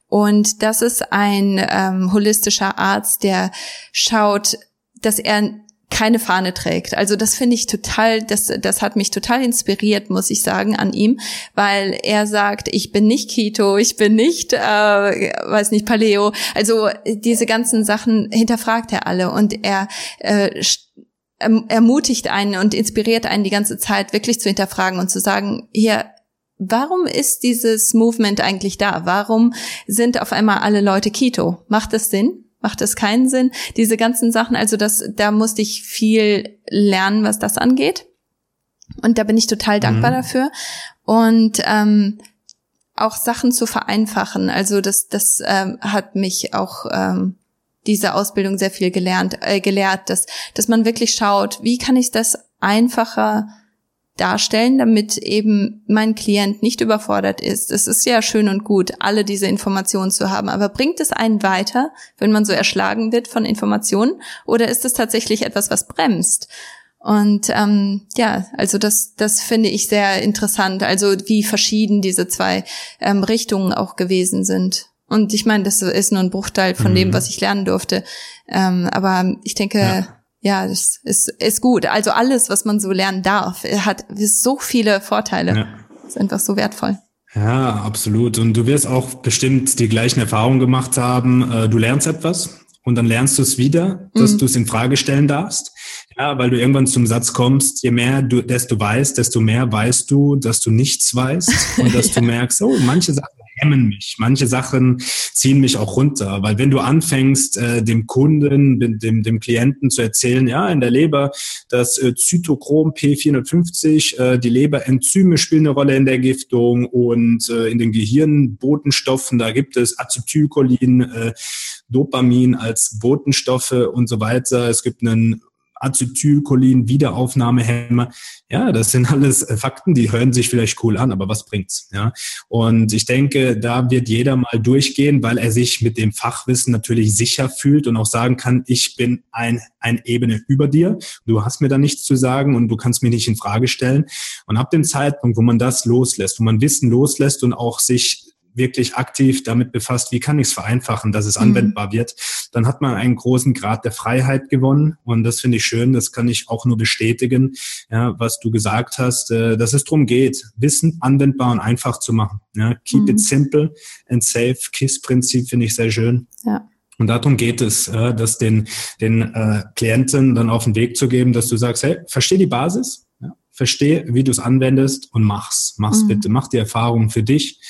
Und das ist ein ähm, holistischer Arzt, der schaut, dass er keine Fahne trägt. Also das finde ich total, das, das hat mich total inspiriert, muss ich sagen, an ihm, weil er sagt, ich bin nicht Keto, ich bin nicht, äh, weiß nicht, Paleo. Also diese ganzen Sachen hinterfragt er alle und er äh, ermutigt einen und inspiriert einen die ganze Zeit, wirklich zu hinterfragen und zu sagen, hier, warum ist dieses Movement eigentlich da? Warum sind auf einmal alle Leute Keto? Macht das Sinn? Macht das keinen Sinn? Diese ganzen Sachen, also das, da musste ich viel lernen, was das angeht. Und da bin ich total dankbar mhm. dafür. Und ähm, auch Sachen zu vereinfachen. Also das, das ähm, hat mich auch ähm, diese Ausbildung sehr viel gelernt, äh, gelehrt, dass, dass man wirklich schaut, wie kann ich das einfacher darstellen, damit eben mein Klient nicht überfordert ist. Es ist ja schön und gut, alle diese Informationen zu haben, aber bringt es einen weiter, wenn man so erschlagen wird von Informationen, oder ist es tatsächlich etwas, was bremst? Und ähm, ja, also das, das finde ich sehr interessant, also wie verschieden diese zwei ähm, Richtungen auch gewesen sind. Und ich meine, das ist nur ein Bruchteil von mhm. dem, was ich lernen durfte. Ähm, aber ich denke, ja ja, das ist, ist gut. Also alles, was man so lernen darf, hat so viele Vorteile. Ja. Ist einfach so wertvoll. Ja, absolut. Und du wirst auch bestimmt die gleichen Erfahrungen gemacht haben. Äh, du lernst etwas und dann lernst du es wieder, dass mhm. du es in Frage stellen darfst. Ja, weil du irgendwann zum Satz kommst, je mehr du, desto weißt, desto mehr weißt du, dass du nichts weißt und dass ja. du merkst, oh, manche Sachen hemmen mich. Manche Sachen ziehen mich auch runter, weil wenn du anfängst, äh, dem Kunden, dem, dem Klienten zu erzählen, ja, in der Leber das äh, Zytochrom P450, äh, die Leberenzyme spielen eine Rolle in der Giftung und äh, in den Gehirnbotenstoffen, da gibt es Acetylcholin, äh, Dopamin als Botenstoffe und so weiter. Es gibt einen Acetylcholin, Wiederaufnahmehemmer. Ja, das sind alles äh, Fakten, die hören sich vielleicht cool an, aber was bringt's? Ja, und ich denke, da wird jeder mal durchgehen, weil er sich mit dem Fachwissen natürlich sicher fühlt und auch sagen kann, ich bin ein, ein Ebene über dir. Du hast mir da nichts zu sagen und du kannst mich nicht in Frage stellen. Und ab dem Zeitpunkt, wo man das loslässt, wo man Wissen loslässt und auch sich wirklich aktiv damit befasst, wie kann ich es vereinfachen, dass es mhm. anwendbar wird, dann hat man einen großen Grad der Freiheit gewonnen. Und das finde ich schön, das kann ich auch nur bestätigen, ja, was du gesagt hast, äh, dass es darum geht, Wissen anwendbar und einfach zu machen. Ja, keep mhm. it simple and safe. KISS-Prinzip finde ich sehr schön. Ja. Und darum geht es, äh, das den, den äh, Klienten dann auf den Weg zu geben, dass du sagst, hey, versteh die Basis, ja, versteh, wie du es anwendest und mach's. Mach's mhm. bitte, mach die Erfahrung für dich.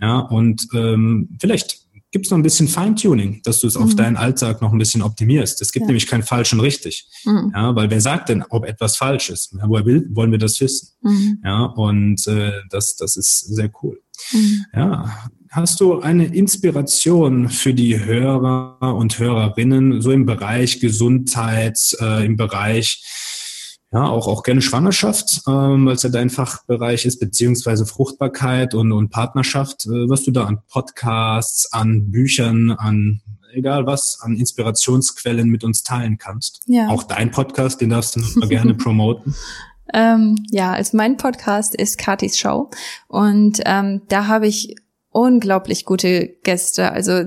Ja, und ähm, vielleicht gibt es noch ein bisschen Feintuning, dass du es mhm. auf deinen Alltag noch ein bisschen optimierst. Es gibt ja. nämlich kein falsch und richtig. Mhm. Ja, weil wer sagt denn, ob etwas falsch ist? Ja, woher will, wollen wir das wissen? Mhm. Ja, und äh, das, das ist sehr cool. Mhm. Ja, hast du eine Inspiration für die Hörer und Hörerinnen so im Bereich Gesundheit, äh, im Bereich ja, auch, auch gerne Schwangerschaft, ähm, weil es ja dein Fachbereich ist, beziehungsweise Fruchtbarkeit und, und Partnerschaft, äh, was du da an Podcasts, an Büchern, an egal was, an Inspirationsquellen mit uns teilen kannst. Ja. Auch dein Podcast, den darfst du gerne promoten. Ähm, ja, also mein Podcast ist Katis Show und ähm, da habe ich unglaublich gute Gäste. Also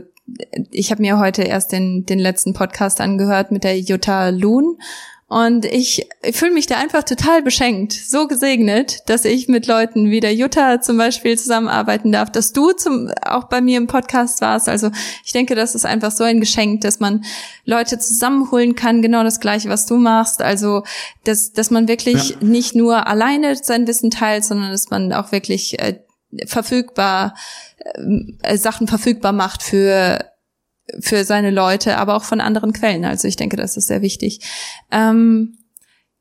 ich habe mir heute erst den, den letzten Podcast angehört mit der Jutta Loon und ich, fühle mich da einfach total beschenkt, so gesegnet, dass ich mit Leuten wie der Jutta zum Beispiel zusammenarbeiten darf, dass du zum, auch bei mir im Podcast warst. Also ich denke, das ist einfach so ein Geschenk, dass man Leute zusammenholen kann, genau das Gleiche, was du machst. Also, dass, dass man wirklich ja. nicht nur alleine sein Wissen teilt, sondern dass man auch wirklich äh, verfügbar, äh, Sachen verfügbar macht für für seine Leute, aber auch von anderen Quellen. Also ich denke, das ist sehr wichtig. Ähm,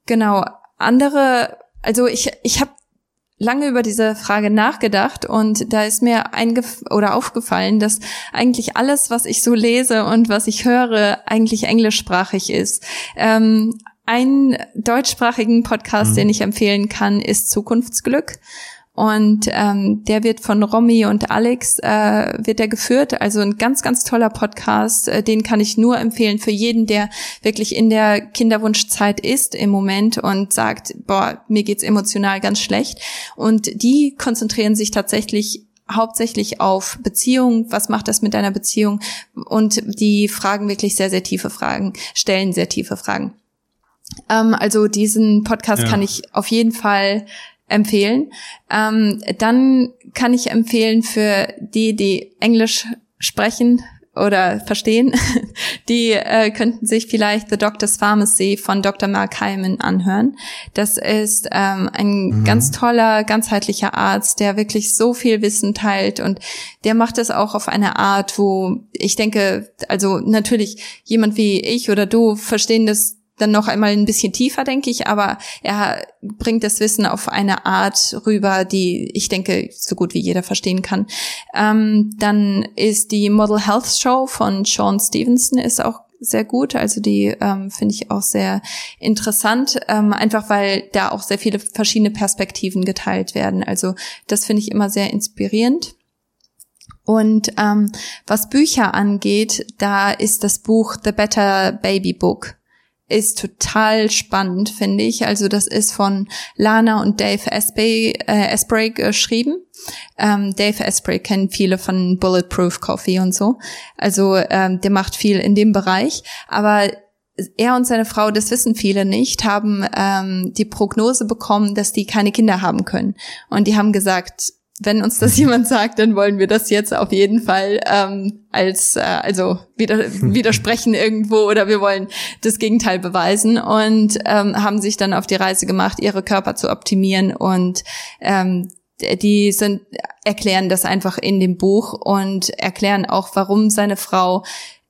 genau, andere, also ich, ich habe lange über diese Frage nachgedacht und da ist mir eingef oder aufgefallen, dass eigentlich alles, was ich so lese und was ich höre, eigentlich englischsprachig ist. Ähm, einen deutschsprachigen Podcast, mhm. den ich empfehlen kann, ist Zukunftsglück. Und ähm, der wird von Romy und Alex äh, wird der geführt. Also ein ganz, ganz toller Podcast. Äh, den kann ich nur empfehlen für jeden, der wirklich in der Kinderwunschzeit ist im Moment und sagt, boah, mir geht's emotional ganz schlecht. Und die konzentrieren sich tatsächlich hauptsächlich auf Beziehung, was macht das mit deiner Beziehung? Und die fragen wirklich sehr, sehr tiefe Fragen, stellen sehr tiefe Fragen. Ähm, also diesen Podcast ja. kann ich auf jeden Fall empfehlen. Ähm, dann kann ich empfehlen für die, die Englisch sprechen oder verstehen, die äh, könnten sich vielleicht The Doctor's Pharmacy von Dr. Mark Hyman anhören. Das ist ähm, ein mhm. ganz toller, ganzheitlicher Arzt, der wirklich so viel Wissen teilt und der macht es auch auf eine Art, wo ich denke, also natürlich jemand wie ich oder du verstehen das dann noch einmal ein bisschen tiefer, denke ich, aber er bringt das Wissen auf eine Art rüber, die ich denke, so gut wie jeder verstehen kann. Ähm, dann ist die Model Health Show von Sean Stevenson ist auch sehr gut. Also die ähm, finde ich auch sehr interessant, ähm, einfach weil da auch sehr viele verschiedene Perspektiven geteilt werden. Also das finde ich immer sehr inspirierend. Und ähm, was Bücher angeht, da ist das Buch The Better Baby Book ist total spannend, finde ich. Also das ist von Lana und Dave Asprey, äh, Asprey geschrieben. Ähm, Dave Asprey kennen viele von Bulletproof Coffee und so. Also ähm, der macht viel in dem Bereich. Aber er und seine Frau, das wissen viele nicht, haben ähm, die Prognose bekommen, dass die keine Kinder haben können. Und die haben gesagt, wenn uns das jemand sagt, dann wollen wir das jetzt auf jeden Fall ähm, als äh, also wieder, widersprechen irgendwo oder wir wollen das Gegenteil beweisen und ähm, haben sich dann auf die Reise gemacht, ihre Körper zu optimieren und ähm, die sind erklären das einfach in dem Buch und erklären auch, warum seine Frau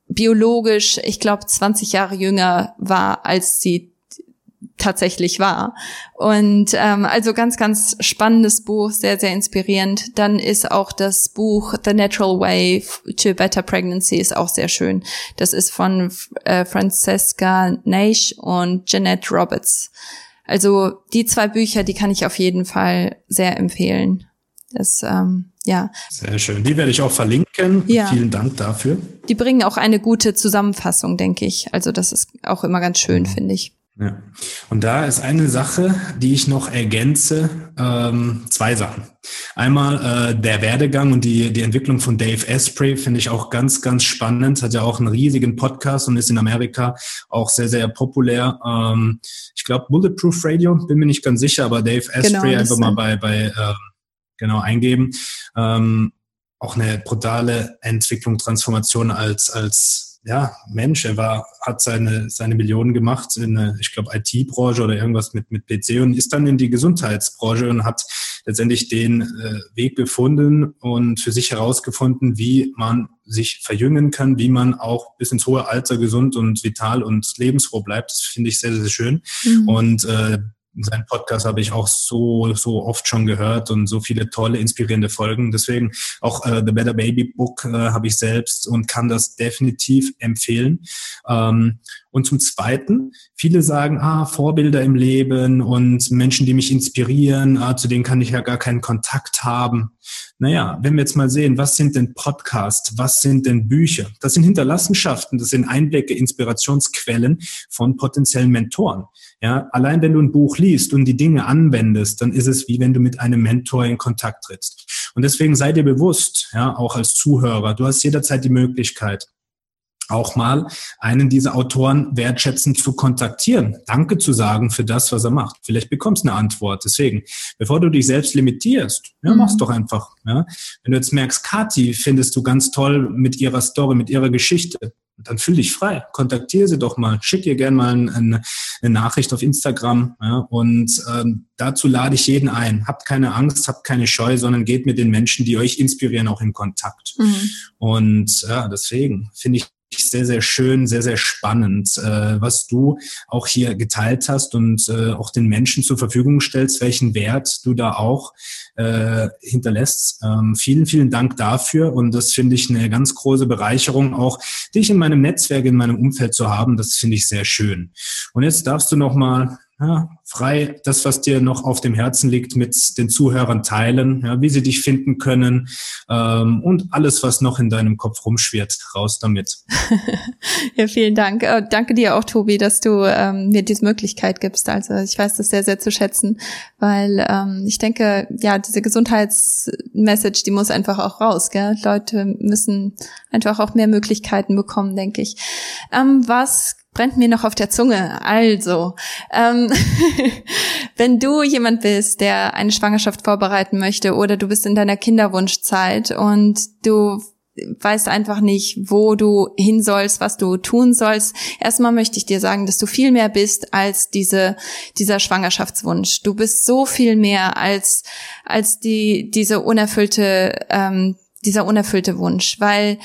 biologisch, ich glaube, 20 Jahre jünger war, als sie tatsächlich war. Und ähm, also ganz, ganz spannendes Buch, sehr, sehr inspirierend. Dann ist auch das Buch The Natural Way to Better Pregnancy ist auch sehr schön. Das ist von äh, Francesca Naish und Jeanette Roberts. Also die zwei Bücher, die kann ich auf jeden Fall sehr empfehlen. Das, ähm, ja. Sehr schön. Die werde ich auch verlinken. Ja. Vielen Dank dafür. Die bringen auch eine gute Zusammenfassung, denke ich. Also das ist auch immer ganz schön, mhm. finde ich. Ja. Und da ist eine Sache, die ich noch ergänze, ähm, zwei Sachen. Einmal äh, der Werdegang und die, die Entwicklung von Dave Asprey finde ich auch ganz, ganz spannend. Hat ja auch einen riesigen Podcast und ist in Amerika auch sehr, sehr populär. Ähm, ich glaube Bulletproof Radio, bin mir nicht ganz sicher, aber Dave genau, Asprey genau, einfach mal bei, bei äh, genau eingeben. Ähm, auch eine brutale Entwicklung, Transformation als, als ja, Mensch, er war, hat seine, seine Millionen gemacht in, eine, ich glaube, IT-Branche oder irgendwas mit, mit PC und ist dann in die Gesundheitsbranche und hat letztendlich den äh, Weg gefunden und für sich herausgefunden, wie man sich verjüngen kann, wie man auch bis ins hohe Alter gesund und vital und lebensfroh bleibt. Das finde ich sehr, sehr schön. Mhm. Und äh, seinen Podcast habe ich auch so, so oft schon gehört und so viele tolle, inspirierende Folgen. Deswegen auch äh, The Better Baby Book äh, habe ich selbst und kann das definitiv empfehlen. Ähm, und zum Zweiten, viele sagen, ah, Vorbilder im Leben und Menschen, die mich inspirieren, ah, zu denen kann ich ja gar keinen Kontakt haben. Naja, wenn wir jetzt mal sehen, was sind denn Podcasts, was sind denn Bücher? Das sind Hinterlassenschaften, das sind Einblicke, Inspirationsquellen von potenziellen Mentoren. Ja, allein wenn du ein Buch liest und die Dinge anwendest, dann ist es wie wenn du mit einem Mentor in Kontakt trittst. Und deswegen sei dir bewusst, ja, auch als Zuhörer, du hast jederzeit die Möglichkeit, auch mal einen dieser Autoren wertschätzend zu kontaktieren, Danke zu sagen für das, was er macht. Vielleicht bekommst du eine Antwort. Deswegen, bevor du dich selbst limitierst, ja, mach's mhm. doch einfach. Ja. Wenn du jetzt merkst, Kati findest du ganz toll mit ihrer Story, mit ihrer Geschichte, dann fühl dich frei. Kontaktiere sie doch mal. Schick ihr gerne mal eine, eine, Nachricht auf Instagram. Ja, und ähm, dazu lade ich jeden ein. Habt keine Angst, habt keine Scheu, sondern geht mit den Menschen, die euch inspirieren, auch in Kontakt. Mhm. Und ja, deswegen finde ich sehr, sehr schön, sehr, sehr spannend, äh, was du auch hier geteilt hast und äh, auch den Menschen zur Verfügung stellst, welchen Wert du da auch äh, hinterlässt. Ähm, vielen, vielen Dank dafür und das finde ich eine ganz große Bereicherung, auch dich in meinem Netzwerk, in meinem Umfeld zu haben. Das finde ich sehr schön. Und jetzt darfst du noch mal ja, frei das, was dir noch auf dem Herzen liegt, mit den Zuhörern teilen, ja, wie sie dich finden können ähm, und alles, was noch in deinem Kopf rumschwirrt, raus damit. ja, vielen Dank. Äh, danke dir auch, Tobi, dass du ähm, mir diese Möglichkeit gibst. Also ich weiß das sehr, sehr zu schätzen, weil ähm, ich denke, ja, diese Gesundheitsmessage, die muss einfach auch raus. Gell? Leute müssen einfach auch mehr Möglichkeiten bekommen, denke ich. Ähm, was brennt mir noch auf der Zunge. Also, ähm, wenn du jemand bist, der eine Schwangerschaft vorbereiten möchte oder du bist in deiner Kinderwunschzeit und du weißt einfach nicht, wo du hin sollst, was du tun sollst. Erstmal möchte ich dir sagen, dass du viel mehr bist als diese, dieser Schwangerschaftswunsch. Du bist so viel mehr als, als die, diese unerfüllte, ähm, dieser unerfüllte Wunsch, weil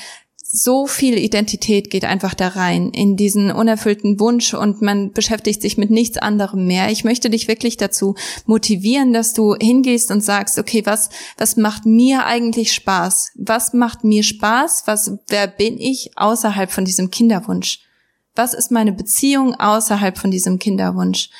so viel Identität geht einfach da rein in diesen unerfüllten Wunsch und man beschäftigt sich mit nichts anderem mehr. Ich möchte dich wirklich dazu motivieren, dass du hingehst und sagst, okay, was, was macht mir eigentlich Spaß? Was macht mir Spaß? Was, wer bin ich außerhalb von diesem Kinderwunsch? Was ist meine Beziehung außerhalb von diesem Kinderwunsch?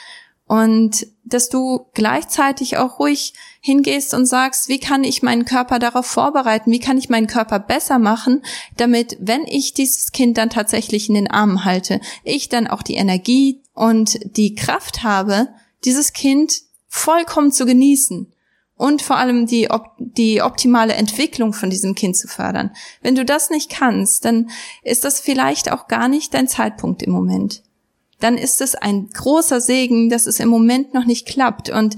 Und dass du gleichzeitig auch ruhig hingehst und sagst, wie kann ich meinen Körper darauf vorbereiten? Wie kann ich meinen Körper besser machen, damit, wenn ich dieses Kind dann tatsächlich in den Armen halte, ich dann auch die Energie und die Kraft habe, dieses Kind vollkommen zu genießen und vor allem die, die optimale Entwicklung von diesem Kind zu fördern. Wenn du das nicht kannst, dann ist das vielleicht auch gar nicht dein Zeitpunkt im Moment dann ist es ein großer Segen, dass es im Moment noch nicht klappt. Und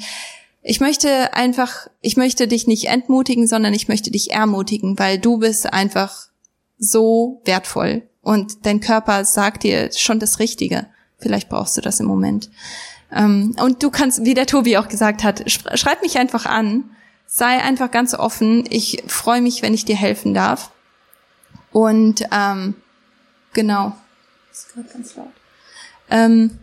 ich möchte einfach, ich möchte dich nicht entmutigen, sondern ich möchte dich ermutigen, weil du bist einfach so wertvoll und dein Körper sagt dir schon das Richtige. Vielleicht brauchst du das im Moment. Ähm, und du kannst, wie der Tobi auch gesagt hat, schreib mich einfach an, sei einfach ganz offen. Ich freue mich, wenn ich dir helfen darf. Und ähm, genau. Das ist gerade ganz laut. Ähm,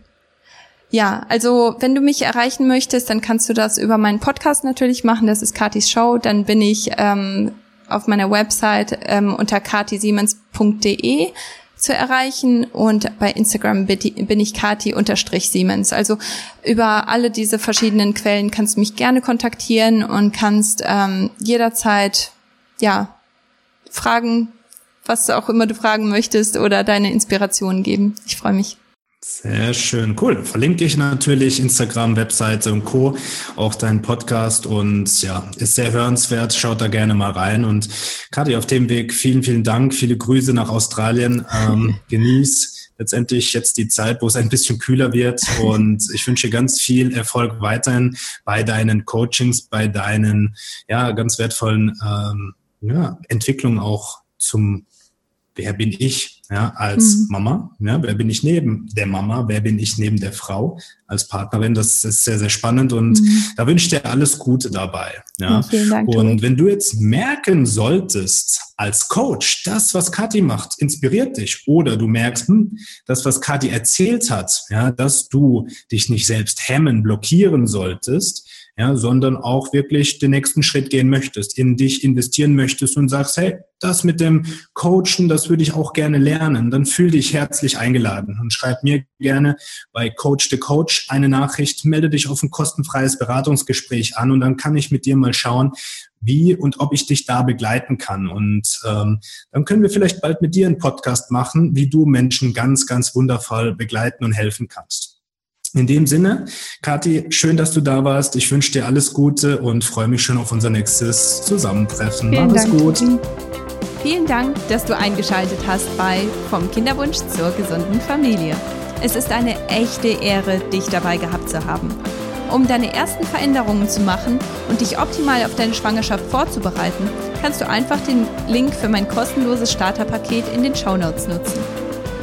ja, also wenn du mich erreichen möchtest, dann kannst du das über meinen Podcast natürlich machen. Das ist Katis Show. Dann bin ich ähm, auf meiner Website ähm, unter katisiemens.de zu erreichen und bei Instagram bin ich kati-siemens. Also über alle diese verschiedenen Quellen kannst du mich gerne kontaktieren und kannst ähm, jederzeit ja fragen, was auch immer du fragen möchtest oder deine Inspirationen geben. Ich freue mich. Sehr schön, cool. Verlinke ich natürlich Instagram, Webseite und Co. Auch deinen Podcast und ja, ist sehr hörenswert. Schaut da gerne mal rein. Und Kati, auf dem Weg vielen, vielen Dank. Viele Grüße nach Australien. Ähm, genieß letztendlich jetzt die Zeit, wo es ein bisschen kühler wird. Und ich wünsche ganz viel Erfolg weiterhin bei deinen Coachings, bei deinen ja ganz wertvollen ähm, ja, Entwicklungen auch zum wer bin ich ja, als mhm. Mama? Ja, wer bin ich neben der Mama? Wer bin ich neben der Frau als Partnerin? Das ist sehr, sehr spannend und mhm. da wünsche ich dir alles Gute dabei. Ja. vielen Dank. Und wenn du jetzt merken solltest als Coach, das, was Kathi macht, inspiriert dich oder du merkst, hm, das, was Kathi erzählt hat, ja, dass du dich nicht selbst hemmen, blockieren solltest, ja, sondern auch wirklich den nächsten Schritt gehen möchtest, in dich investieren möchtest und sagst, hey, das mit dem Coachen, das würde ich auch gerne lernen, dann fühl dich herzlich eingeladen und schreib mir gerne bei Coach the Coach eine Nachricht, melde dich auf ein kostenfreies Beratungsgespräch an und dann kann ich mit dir mal schauen, wie und ob ich dich da begleiten kann. Und ähm, dann können wir vielleicht bald mit dir einen Podcast machen, wie du Menschen ganz, ganz wundervoll begleiten und helfen kannst. In dem Sinne, Kathi, schön, dass du da warst. Ich wünsche dir alles Gute und freue mich schon auf unser nächstes Zusammentreffen. Vielen Mach es gut. Vielen Dank, dass du eingeschaltet hast bei Vom Kinderwunsch zur gesunden Familie. Es ist eine echte Ehre, dich dabei gehabt zu haben. Um deine ersten Veränderungen zu machen und dich optimal auf deine Schwangerschaft vorzubereiten, kannst du einfach den Link für mein kostenloses Starterpaket in den Show Notes nutzen.